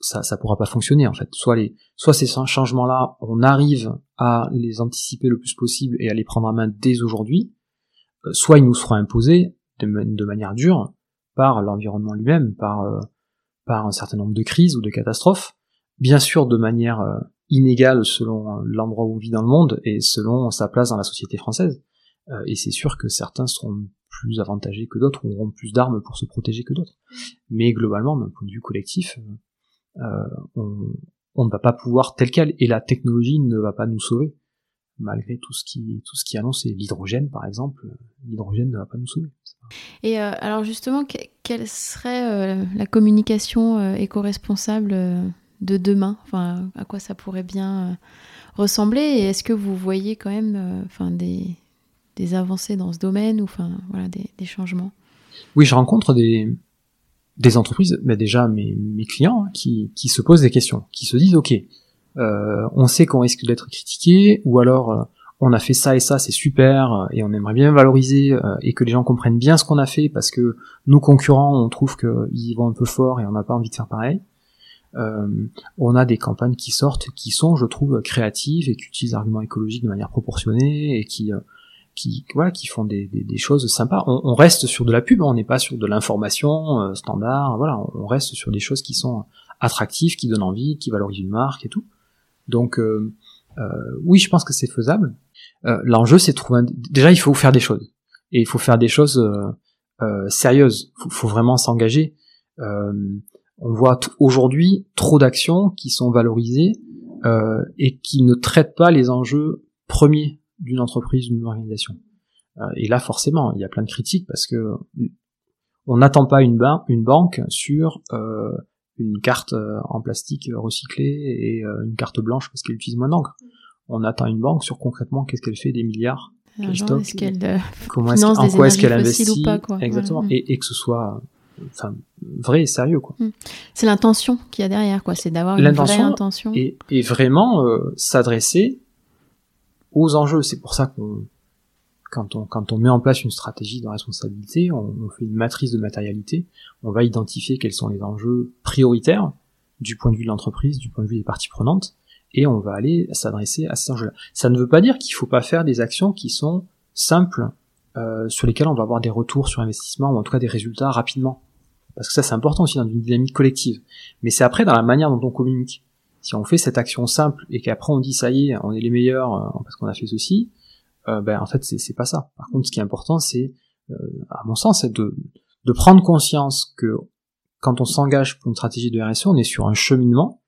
Speaker 2: ça ça pourra pas fonctionner en fait. Soit les soit ces changements là, on arrive à les anticiper le plus possible et à les prendre en main dès aujourd'hui, euh, soit ils nous seront imposés de, manière dure par l'environnement lui-même, par euh, par un certain nombre de crises ou de catastrophes, bien sûr de manière euh, inégale selon l'endroit où on vit dans le monde et selon sa place dans la société française. et c'est sûr que certains seront plus avantagés que d'autres, ou auront plus d'armes pour se protéger que d'autres. Mais globalement, d'un point de vue collectif, euh, on, ne va pas pouvoir tel quel, et la technologie ne va pas nous sauver malgré tout ce qui tout ce qui annonce l'hydrogène par exemple l'hydrogène ne va pas nous sauver.
Speaker 1: Et euh, alors justement quelle serait euh, la communication éco-responsable de demain? Enfin à quoi ça pourrait bien ressembler? Et est-ce que vous voyez quand même enfin des, des avancées dans ce domaine ou enfin voilà des, des changements
Speaker 2: oui je rencontre des des entreprises, mais déjà mes, mes clients, hein, qui, qui, se posent des questions, qui se disent ok, euh, on sait qu'on risque d'être critiqué, ou alors euh, on a fait ça et ça, c'est super, euh, et on aimerait bien valoriser euh, et que les gens comprennent bien ce qu'on a fait, parce que nos concurrents, on trouve qu'ils vont un peu fort et on n'a pas envie de faire pareil. on a des campagnes qui sortent, qui sont, je trouve, créatives et qui utilisent l'argument écologique de manière proportionnée et qui qui voilà qui font des, des, choses sympas. On, on, reste sur de la pub, on n'est pas sur de l'information euh, standard. Voilà, on reste sur des choses qui sont attractives, qui donnent envie, qui valorisent une marque et tout. Donc euh, euh, oui, je pense que c'est faisable. Euh, L'enjeu, c'est trouver. Un... Déjà, il faut faire des choses et il faut faire des choses euh, sérieuses. Il faut, faut, vraiment s'engager. on voit aujourd'hui trop d'actions qui sont valorisées et qui ne traitent pas les enjeux premiers d'une entreprise, d'une organisation. Euh, et là, forcément, il y a plein de critiques parce que on n'attend pas une, une banque sur euh, une carte euh, en plastique recyclée et une carte blanche parce qu'elle utilise moins d'encre. On attend une banque sur concrètement qu'est-ce qu'elle fait des milliards,
Speaker 1: est-ce qu'elle
Speaker 2: comment est en quoi est-ce qu'elle investit, pas, quoi. exactement, et, et, que ce soit enfin vrai et sérieux quoi. Hmm.
Speaker 1: C'est l'intention qu'il y a derrière quoi, c'est d'avoir une vraie intention
Speaker 2: et, et vraiment s'adresser aux enjeux. C'est pour ça qu'on quand on, quand on met en place une stratégie de responsabilité, on, fait une matrice de matérialité, on va identifier quels sont les enjeux prioritaires du point de vue de l'entreprise, du point de vue des parties prenantes, et on va aller s'adresser à ces enjeux-là. Ça ne veut pas dire qu'il faut pas faire des actions qui sont simples, euh, sur lesquelles on va avoir des retours sur investissement, ou en tout cas des résultats rapidement. Parce que ça c'est important aussi dans une dynamique collective. Mais c'est après dans la manière dont on communique si on fait cette action simple et qu'après on dit ça y est, on est les meilleurs euh, parce qu'on a fait ceci, euh, ben en fait c'est pas ça. Par contre, ce qui est important, c'est, euh, à mon sens, c'est de, prendre conscience que quand on s'engage pour une stratégie de RSE, on est sur un cheminement,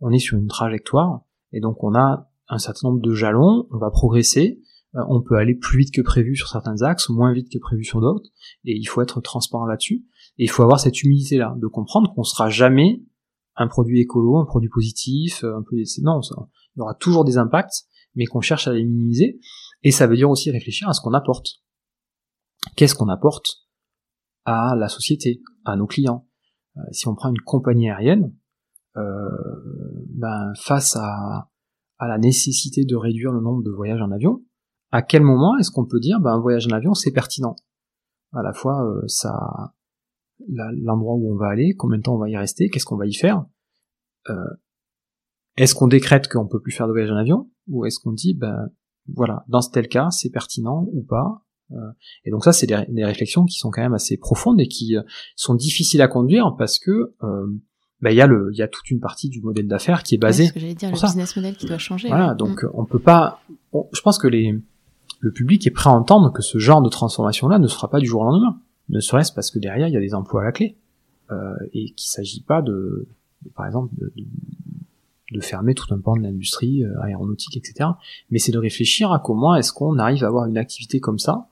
Speaker 2: on est sur une trajectoire, et donc on a un certain nombre de jalons, on va progresser, on peut aller plus vite que prévu sur certains axes, moins vite que prévu sur d'autres, et il faut être transparent là-dessus, et il faut avoir cette humilité-là, de comprendre qu'on sera jamais un produit écolo, un produit positif, euh, un peu non, il y aura toujours des impacts, mais qu'on cherche à les minimiser. Et ça veut dire aussi réfléchir à ce qu'on apporte. Qu'est-ce qu'on apporte à la société, à nos clients? Euh, Si on prend une compagnie aérienne, euh, ben, face à, à la nécessité de réduire le nombre de voyages en avion, à quel moment est-ce qu'on peut dire ben, un voyage en avion c'est pertinent? À la fois ça l'endroit où on va aller, combien de temps on va y rester, qu'est-ce qu'on va y faire. Euh, est-ce qu'on décrète qu'on peut plus faire de voyage en avion, ou est-ce qu'on dit, ben voilà, dans tel cas, c'est pertinent ou pas, et donc ça, c'est des, des, réflexions qui sont quand même assez profondes et qui sont difficiles à conduire parce que bah, il y a le, il y a toute une partie du modèle d'affaires qui est basée.
Speaker 1: ce que j'allais dire, le business model qui doit changer.
Speaker 2: Voilà, donc mm. on peut pas. je pense que les, le public est prêt à entendre que ce genre de transformation-là ne se fera pas du jour au lendemain. Ne serait-ce parce que derrière il y a des emplois à la clé euh, et qu'il s'agit pas de, par exemple, de, de, fermer tout un pan de l'industrie euh, aéronautique, etc. Mais c'est de réfléchir à comment est-ce qu'on arrive à avoir une activité comme ça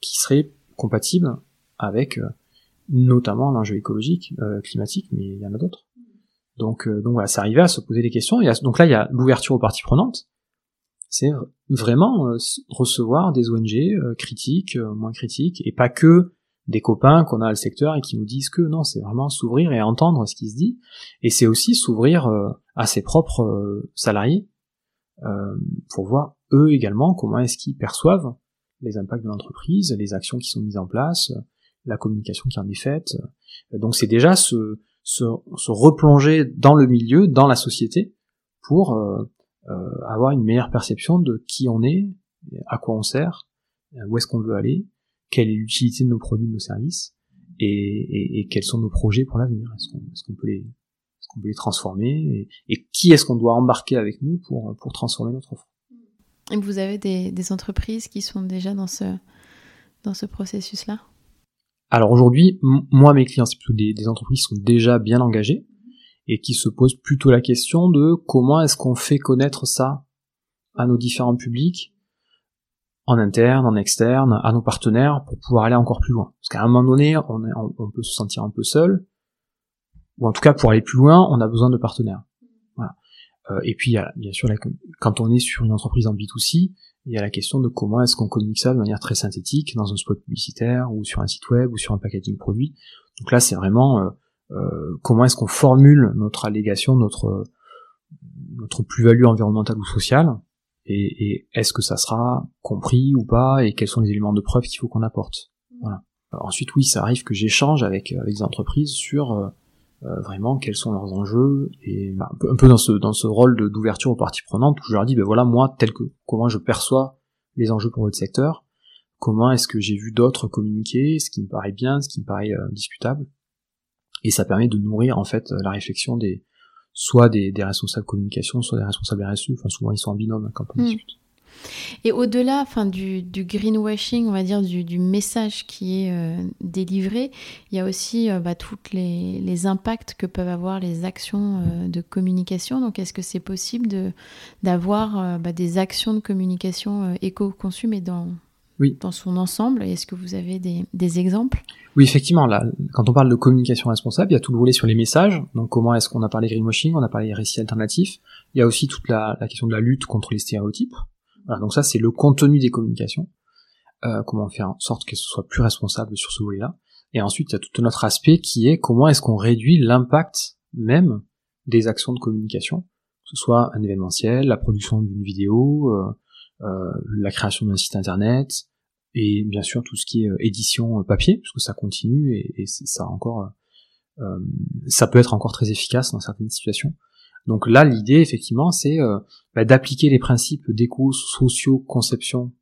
Speaker 2: qui serait compatible avec euh, notamment l'enjeu écologique, euh, climatique, mais il y en a d'autres. Donc, euh, donc voilà, c'est arrivé à se poser des questions. Et donc là, il y a l'ouverture aux parties prenantes. C'est vraiment euh, recevoir des ONG critiques, moins critiques, et pas que des copains qu'on a le secteur et qui nous disent que non, c'est vraiment s'ouvrir et entendre ce qui se dit. Et c'est aussi s'ouvrir à ses propres salariés pour voir eux également comment est-ce qu'ils perçoivent les impacts de l'entreprise, les actions qui sont mises en place, la communication qui en est faite. Donc c'est déjà se, se, se, replonger dans le milieu, dans la société, pour euh, euh, avoir une meilleure perception de qui on est, à quoi on sert, où est-ce qu'on veut aller, quelle est l'utilité de nos produits, de nos services, et, et, et quels sont nos projets pour l'avenir. Est-ce qu'on est qu'on peut les qu'on peut les transformer et, qui est-ce qu'on doit embarquer avec nous pour, pour transformer notre offre?
Speaker 1: Et vous avez des, des entreprises qui sont déjà dans ce, dans ce processus-là?
Speaker 2: Alors aujourd'hui, moi mes clients, c'est plutôt des, entreprises qui sont déjà bien engagées et qui se posent plutôt la question de comment est-ce qu'on fait connaître ça à nos différents publics, en interne, en externe, à nos partenaires, pour pouvoir aller encore plus loin. Parce qu'à un moment donné, on, peut se sentir un peu seul, ou en tout cas pour aller plus loin, on a besoin de partenaires. Euh, et puis, bien sûr, quand on est sur une entreprise en B2C, il y a la question de comment est-ce qu'on communique ça de manière très synthétique dans un spot publicitaire ou sur un site web ou sur un packaging produit. Donc là, c'est vraiment euh, comment est-ce qu'on formule notre allégation, notre notre plus-value environnementale ou sociale, et, et est-ce que ça sera compris ou pas, et quels sont les éléments de preuve qu'il faut qu'on apporte? Voilà. ensuite, oui, ça arrive que j'échange avec avec des entreprises sur euh, euh, vraiment quels sont leurs enjeux et bah, un, peu, dans ce dans ce rôle d'ouverture aux parties prenantes où je leur dis ben voilà moi tel que comment je perçois les enjeux pour votre secteur comment est-ce que j'ai vu d'autres communiquer ce qui me paraît bien ce qui me paraît euh, discutable et ça permet de nourrir en fait la réflexion des soit des, des responsables communication soit des responsables RSE enfin souvent ils sont en binôme quand on hmm. discute
Speaker 1: et au-delà enfin, du, greenwashing, on va dire, du, message qui est euh, délivré, il y a aussi euh, bah, tous les, impacts que peuvent avoir les actions euh, de communication. Donc, est-ce que c'est possible d'avoir bah, des actions de communication éco-conçu, mais dans, oui. dans son ensemble Est-ce que vous avez des, exemples?
Speaker 2: Oui, effectivement. Là, quand on parle de communication responsable, il y a tout le volet sur les messages. Donc, comment est-ce qu'on a parlé greenwashing On a parlé récits alternatifs. Il y a aussi toute la question de la lutte contre les stéréotypes. Voilà, donc ça c'est le contenu des communications, euh, comment faire en sorte que ce soit plus responsable sur ce volet-là. Et ensuite il y a tout un autre aspect qui est comment est-ce qu'on réduit l'impact même des actions de communication, que ce soit un événementiel, la production d'une vidéo, euh, euh, la création d'un site internet, et bien sûr tout ce qui est édition papier, puisque ça continue et, et ça encore, ça peut être encore très efficace dans certaines situations. Donc là, l'idée, effectivement, c'est euh, bah, d'appliquer les principes d'éco-socio-conception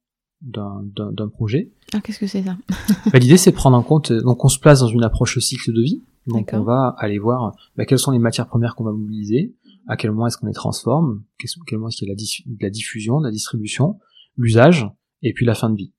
Speaker 2: d'un projet.
Speaker 1: Ah, qu'est-ce que c'est ça?
Speaker 2: Bah, L'idée, c'est de prendre en compte, donc on se place dans une approche cycle de vie. Donc on va aller voir bah, quelles sont les matières premières qu'on va mobiliser, à quel moment est-ce qu'on les transforme, à quel moment est-ce qu'il y a la, la diffusion, la distribution, l'usage, et puis la fin de vie.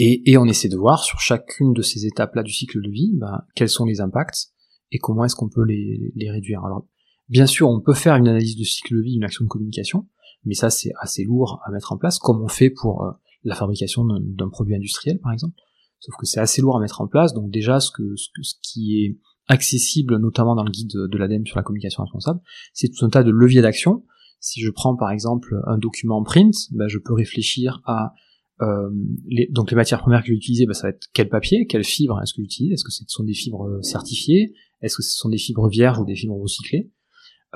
Speaker 2: Et, et, on essaie de voir sur chacune de ces étapes-là du cycle de vie, bah, quels sont les impacts et comment est-ce qu'on peut les, les réduire. Alors Bien sûr, on peut faire une analyse de cycle de vie, une action de communication, mais ça c'est assez lourd à mettre en place, comme on fait pour euh, la fabrication d'un produit industriel par exemple. Sauf que c'est assez lourd à mettre en place, donc déjà ce, que, ce, qui est accessible, notamment dans le guide de, l'ADEME sur la communication responsable, c'est tout un tas de leviers d'action. Si je prends par exemple un document print, ben, je peux réfléchir à euh, les, donc les matières premières que je vais ben, ça va être quel papier, quelle fibre est-ce que j'utilise, est-ce que ce sont des fibres euh, certifiées, est-ce que ce sont des fibres vierges ou des fibres recyclées,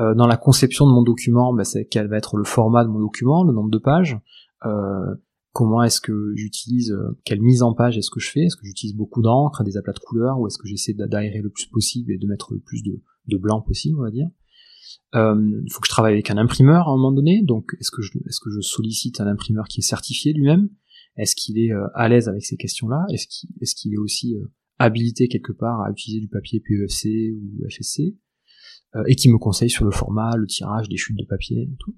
Speaker 2: euh, dans la conception de mon document, bah, c'est quel va être le format de mon document, le nombre de pages, euh, comment est-ce que j'utilise, euh, quelle mise en page est-ce que je fais, est-ce que j'utilise beaucoup d'encre, des aplats de couleurs, ou est-ce que j'essaie d'aérer le plus possible et de mettre le plus de, de blanc possible, on va dire? Il faut que je travaille avec un imprimeur à un moment donné, donc est-ce que je, est-ce que je sollicite un imprimeur qui est certifié lui-même? Est-ce qu'il est à l'aise avec ces questions-là? Est-ce qu'il est, aussi habilité quelque part à utiliser du papier PEFC ou FSC et qui me conseille sur le format, le tirage, des chutes de papier et tout.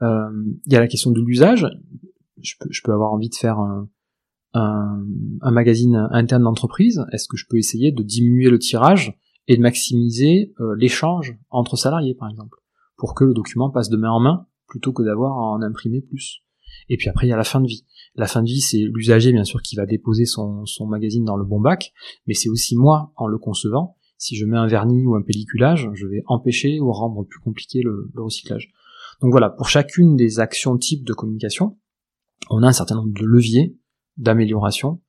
Speaker 2: Il y a la question de l'usage. Je peux, avoir envie de faire un magazine interne d'entreprise. Est-ce que je peux essayer de diminuer le tirage et de maximiser l'échange entre salariés, par exemple, pour que le document passe de main en main plutôt que d'avoir à en imprimer plus? Et puis après, il y a la fin de vie. La fin de vie, c'est l'usager, bien sûr, qui va déposer son, son magazine dans le bon bac, mais c'est aussi moi, en le concevant, si je mets un vernis ou un pelliculage, je vais empêcher ou rendre plus compliqué le, le recyclage. Donc voilà, pour chacune des actions types de communication, on a un certain nombre de leviers d'amélioration,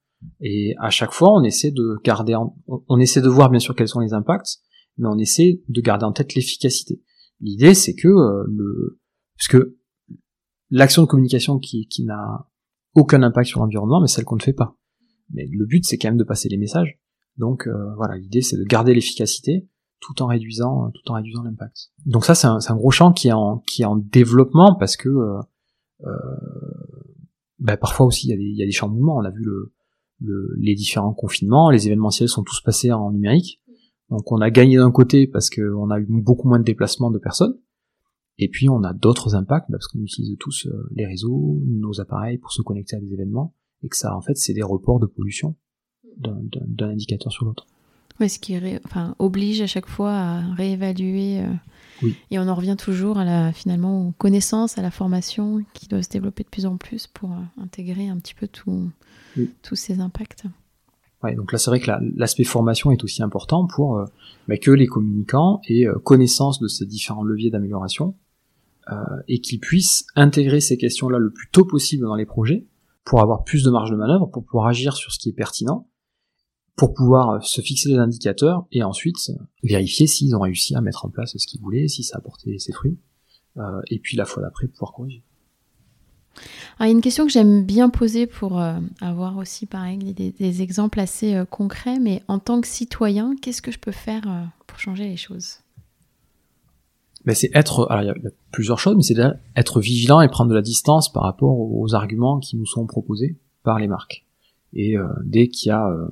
Speaker 2: et à chaque fois, on essaie de garder, on essaie de voir bien sûr quels sont les impacts, mais on essaie de garder en tête l'efficacité. L'idée, c'est que euh, le, parce que l'action de communication qui, qui n'a aucun impact sur l'environnement, mais celle qu'on ne fait pas. Mais le but, c'est quand même de passer les messages. Donc euh, voilà, l'idée, c'est de garder l'efficacité tout en réduisant, tout en réduisant l'impact. Donc ça, c'est un, un, gros champ qui est en, qui est en développement parce que euh, euh bah, parfois aussi il y, a des, il y a des chamboulements. On a vu le, le, les différents confinements, les événementiels sont tous passés en numérique. Donc on a gagné d'un côté parce qu'on a eu beaucoup moins de déplacements de personnes, et puis on a d'autres impacts parce qu'on utilise tous euh, les réseaux, nos appareils pour se connecter à des événements, et que ça en fait c'est des reports de pollution d'un indicateur sur l'autre.
Speaker 1: Oui, ce qui enfin, oblige à chaque fois à réévaluer. Euh, oui. Et on en revient toujours à la, finalement aux connaissances, à la formation qui doit se développer de plus en plus pour euh, intégrer un petit peu tout, tous ces impacts.
Speaker 2: Ouais, donc là c'est vrai que l'aspect formation est aussi important pour euh, bah, que les communicants aient connaissance de ces différents leviers d'amélioration et qu'ils puissent intégrer ces questions-là le plus tôt possible dans les projets pour avoir plus de marge de manœuvre, pour pouvoir agir sur ce qui est pertinent, pour pouvoir euh, se fixer des indicateurs et ensuite euh, vérifier s'ils ont réussi à mettre en place ce qu'ils voulaient, si ça a apporté ses fruits, euh, et puis la fois d'après pouvoir corriger.
Speaker 1: il y a une question que j'aime bien poser pour avoir aussi pareil des, des exemples assez concrets, mais en tant que citoyen, qu'est-ce que je peux faire pour changer les choses?
Speaker 2: Ben c'est être, alors il y, a, plusieurs choses, mais c'est être vigilant et prendre de la distance par rapport aux arguments qui nous sont proposés par les marques. Et euh, dès qu'il y a, euh,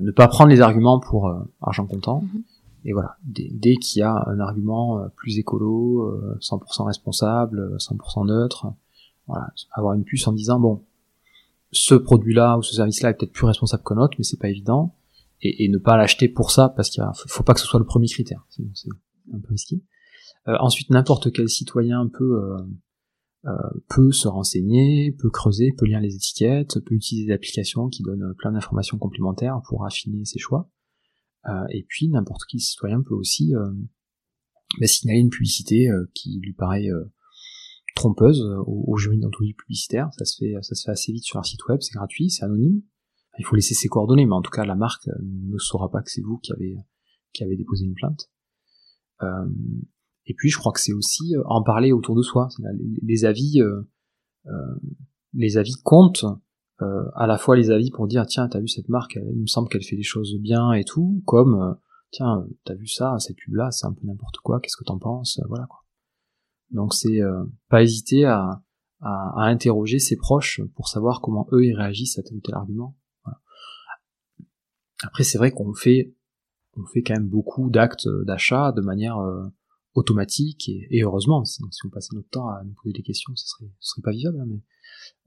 Speaker 2: ne pas prendre les arguments pour euh, argent comptant. Mhm. Et voilà, dès, dès qu'il y a un argument plus écolo, 100% responsable, 100% neutre, voilà, avoir une puce en disant bon, ce produit-là ou ce service-là est peut-être plus responsable qu'un autre, mais c'est pas évident, et, et ne pas l'acheter pour ça parce qu'il faut pas que ce soit le premier critère. Sinon un peu risqué. Euh, ensuite, n'importe quel citoyen peut euh, euh, peut se renseigner, peut creuser, peut lire les étiquettes, peut utiliser des applications qui donnent plein d'informations complémentaires pour affiner ses choix. et puis n'importe qui citoyen peut aussi bah, signaler une publicité qui lui paraît trompeuse au, au jury d'entreprise publicitaire. Ça se fait, assez vite sur un site web, c'est gratuit, c'est anonyme. Il faut laisser ses coordonnées, mais en tout cas la marque ne saura pas que c'est vous qui avez déposé une plainte. Euh, et puis je crois que c'est aussi euh, en parler autour de soi. Les, avis, euh, les avis comptent. à la fois les avis pour dire tiens t'as vu cette marque, il me semble qu'elle fait des choses bien et tout, comme tiens t'as vu ça, cette pub là, c'est un peu n'importe quoi, qu'est-ce que t'en penses, voilà quoi. Donc c'est pas hésiter à, à, interroger ses proches pour savoir comment eux ils réagissent à tel ou tel argument. Après c'est vrai qu'on fait on fait quand même beaucoup d'actes d'achat de manière euh, automatique et, heureusement. Si, on passait notre temps à nous poser des questions ce serait serait pas vivable hein, mais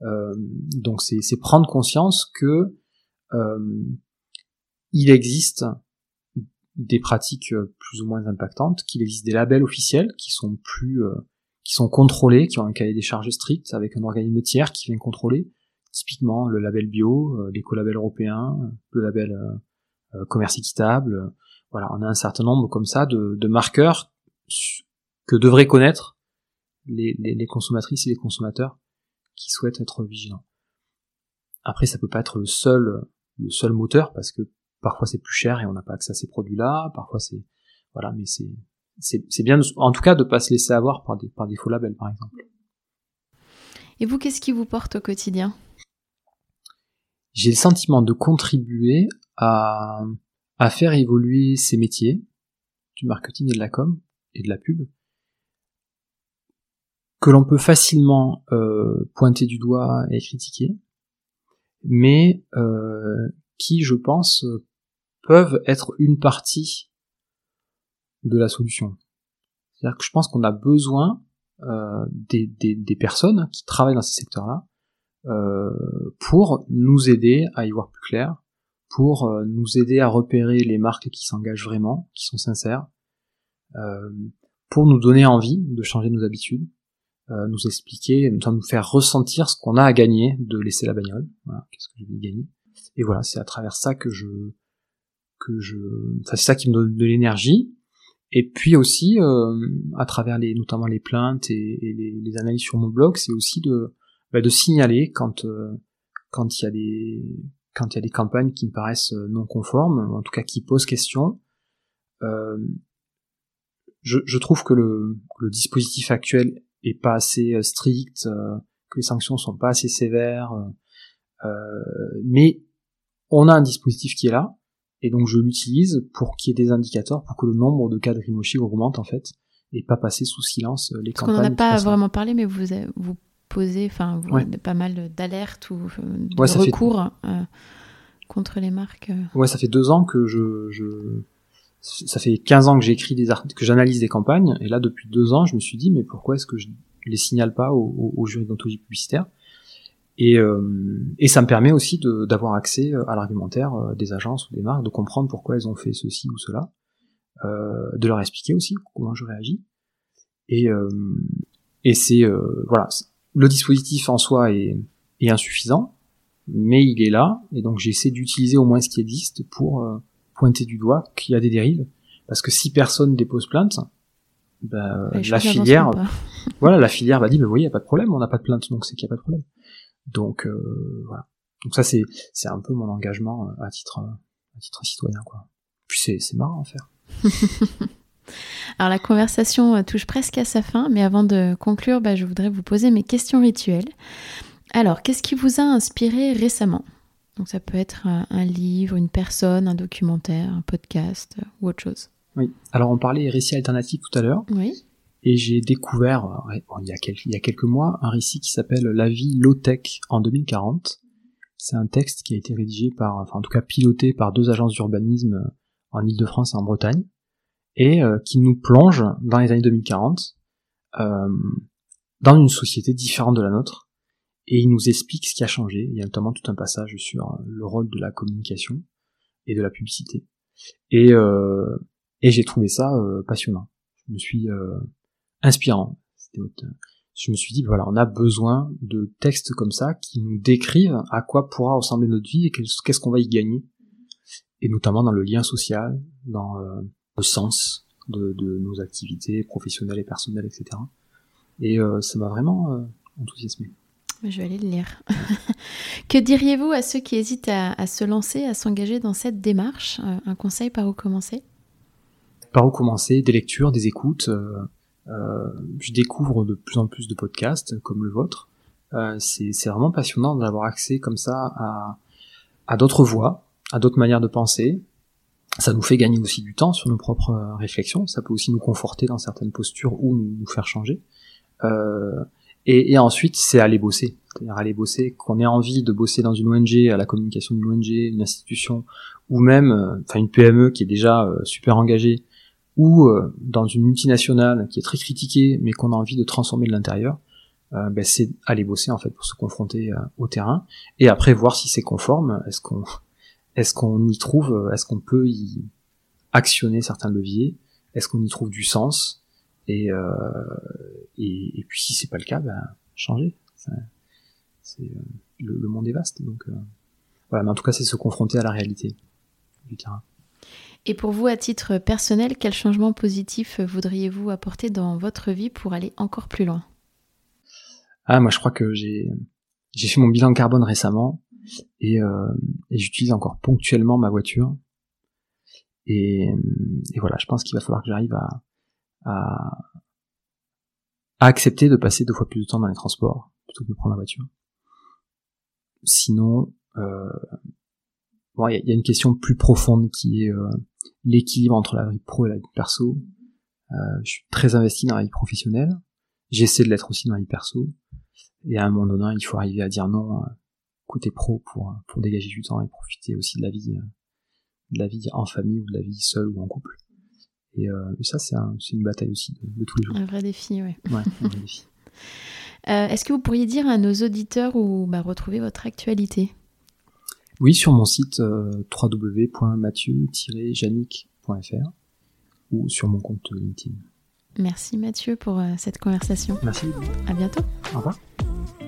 Speaker 2: euh, donc c'est prendre conscience que euh, il existe des pratiques plus ou moins impactantes, qu'il existe des labels officiels qui sont plus qui sont contrôlés, qui ont un cahier des charges strict avec un organisme tiers qui vient contrôler, typiquement le label bio, l'écolabel européen, le label commerce équitable, voilà, on a un certain nombre comme ça de, marqueurs que devraient connaître les, consommatrices et les consommateurs qui souhaitent être vigilants. Après, ça peut pas être le seul, le seul moteur parce que parfois c'est plus cher et on n'a pas accès à ces produits-là. Parfois c'est, voilà, mais c'est, c'est, bien, en tout cas, de pas se laisser avoir par des, par des faux labels, par exemple.
Speaker 1: Et vous, qu'est-ce qui vous porte au quotidien?
Speaker 2: J'ai le sentiment de contribuer à, à faire évoluer ces métiers du marketing et de la com et de la pub que l'on peut facilement euh, pointer du doigt et critiquer, mais euh, qui, je pense, peuvent être une partie de la solution. C'est-à-dire que je pense qu'on a besoin euh, des, des, des, personnes qui travaillent dans ces secteurs-là euh, pour nous aider à y voir plus clair, pour euh, nous aider à repérer les marques qui s'engagent vraiment, qui sont sincères, euh, pour nous donner envie de changer nos habitudes, euh, nous expliquer, nous faire ressentir ce qu'on a à gagner de laisser la bagnole. Voilà, qu'est-ce que je vais gagner Et voilà, c'est à travers ça que je que je, enfin, c'est ça qui me donne de l'énergie. Et puis aussi, euh, à travers les, notamment les plaintes et, les, les, analyses sur mon blog, c'est aussi de, bah, de signaler quand euh, quand il y a des quand il y a des campagnes qui me paraissent non conformes, en tout cas qui posent question. Euh, je, je, trouve que le, le dispositif actuel est pas assez euh, strict, euh, que les sanctions sont pas assez sévères, euh, mais on a un dispositif qui est là, et donc je l'utilise pour qu'il y ait des indicateurs, pour que le nombre de cas de greenwashing augmente en fait, et pas passer sous silence les
Speaker 1: Parce campagnes. On n'en a pas vraiment parlé, mais vous vous posez, enfin, pas mal d'alertes ou de recours contre les marques.
Speaker 2: Ouais, ça fait deux ans que je, je ça fait 15 ans que j'écris des articles, que j'analyse des campagnes, et là depuis deux ans, je me suis dit mais pourquoi est-ce que je les signale pas aux, aux, jurys d'ontologie publicitaire? Et, euh, et ça me permet aussi d'avoir accès euh, à l'argumentaire euh, des agences ou des marques, de comprendre pourquoi elles ont fait ceci ou cela, euh, de leur expliquer aussi comment je réagis. Et, euh, et c'est voilà, le dispositif en soi est, est, insuffisant, mais il est là, et donc j'essaie d'utiliser au moins ce qui existe pour pointer du doigt qu'il y a des dérives, parce que si personne dépose plainte, bah, la filière, voilà, la filière va dire, mais oui, il y a pas de problème, on n'a pas de plainte, donc c'est qu'il y a pas de problème. Donc euh, voilà. Donc ça c'est c'est un peu mon engagement euh, à titre à titre citoyen quoi. Puis c'est c'est marrant à faire.
Speaker 1: Alors la conversation euh, touche presque à sa fin, mais avant de conclure, bah, je voudrais vous poser mes questions rituelles. Alors, qu'est-ce qui vous a inspiré récemment? Donc ça peut être un, livre, une personne, un documentaire, un podcast euh, ou autre chose.
Speaker 2: Oui. Alors on parlait récits alternatifs tout à l'heure.
Speaker 1: Oui.
Speaker 2: Et j'ai découvert il, y a quelques, il y a quelques mois un récit qui s'appelle La vie low-tech en 2040. C'est un texte qui a été rédigé par, enfin en tout cas piloté par deux agences d'urbanisme euh, en Ile-de-France et en Bretagne, et euh, qui nous plonge dans les années 2040 euh, dans une société différente de la nôtre, et il nous explique ce qui a changé. Il y a notamment tout un passage sur euh, le rôle de la communication et de la publicité. Et, euh, et j'ai trouvé ça euh, passionnant. Je me suis euh, inspirant. Je me suis dit, voilà, on a besoin de textes comme ça qui nous décrivent à quoi pourra ressembler notre vie et qu'est-ce qu'on va y gagner. Et notamment dans le lien social, dans le sens de, de, nos activités professionnelles et personnelles, etc. Et ça m'a vraiment enthousiasmé.
Speaker 1: Je vais aller le lire. que diriez-vous à ceux qui hésitent à, se lancer, à s'engager dans cette démarche? Euh, Un conseil par où commencer?
Speaker 2: Par où commencer? Des lectures, des écoutes. Euh, euh, je découvre de plus en plus de podcasts comme le vôtre. c'est vraiment passionnant d'avoir accès comme ça à, à d'autres voix, à d'autres manières de penser. Ça nous fait gagner aussi du temps sur nos propres réflexions. Ça peut aussi nous conforter dans certaines postures ou nous, nous faire changer. Euh, et, et ensuite, c'est aller bosser. C'est-à-dire aller bosser, qu'on ait envie de bosser dans une ONG, à la communication d'une ONG, une institution, ou même, euh, enfin une PME qui est déjà euh, super engagée, ou euh, dans une multinationale qui est très critiquée, mais qu'on a envie de transformer de l'intérieur, ben, c'est aller bosser en fait pour se confronter au terrain, et après voir si c'est conforme, est-ce qu'on est-ce qu'on y trouve, est-ce qu'on peut y actionner certains leviers, est-ce qu'on y trouve du sens, et, euh, et, et, puis si c'est pas le cas, ben, changer. C'est, euh, le, monde est vaste, donc euh, voilà. Mais en tout cas, c'est se confronter à la réalité du terrain.
Speaker 1: Et pour vous, à titre personnel, quel changement positif voudriez-vous apporter dans votre vie pour aller encore plus loin?
Speaker 2: Ah, moi, je crois que j'ai j'ai fait mon bilan carbone récemment et, euh, et j'utilise encore ponctuellement ma voiture. Et, et voilà, je pense qu'il va falloir que j'arrive à, à, accepter de passer deux fois plus de temps dans les transports plutôt que de prendre la voiture. Sinon, euh, bon, il y, a une question plus profonde qui est euh, l'équilibre entre la vie pro et la vie perso. Euh, je suis très investi dans la vie professionnelle. j'essaie de l'être aussi dans la vie perso. Et à un moment donné, il faut arriver à dire non côté pro pour pour dégager du temps et profiter aussi de la vie de la vie en famille ou de la vie seule ou en couple. Et, ça, c'est une bataille aussi de, tous les jours.
Speaker 1: Un vrai défi,
Speaker 2: ouais. ouais un vrai défi.
Speaker 1: Est-ce que vous pourriez dire à nos auditeurs où bah, retrouver votre actualité?
Speaker 2: Oui, sur mon site euh, www.mathieu-janic.fr ou sur mon compte LinkedIn.
Speaker 1: Merci Mathieu pour euh, cette conversation.
Speaker 2: Merci.
Speaker 1: À bientôt.
Speaker 2: Au revoir.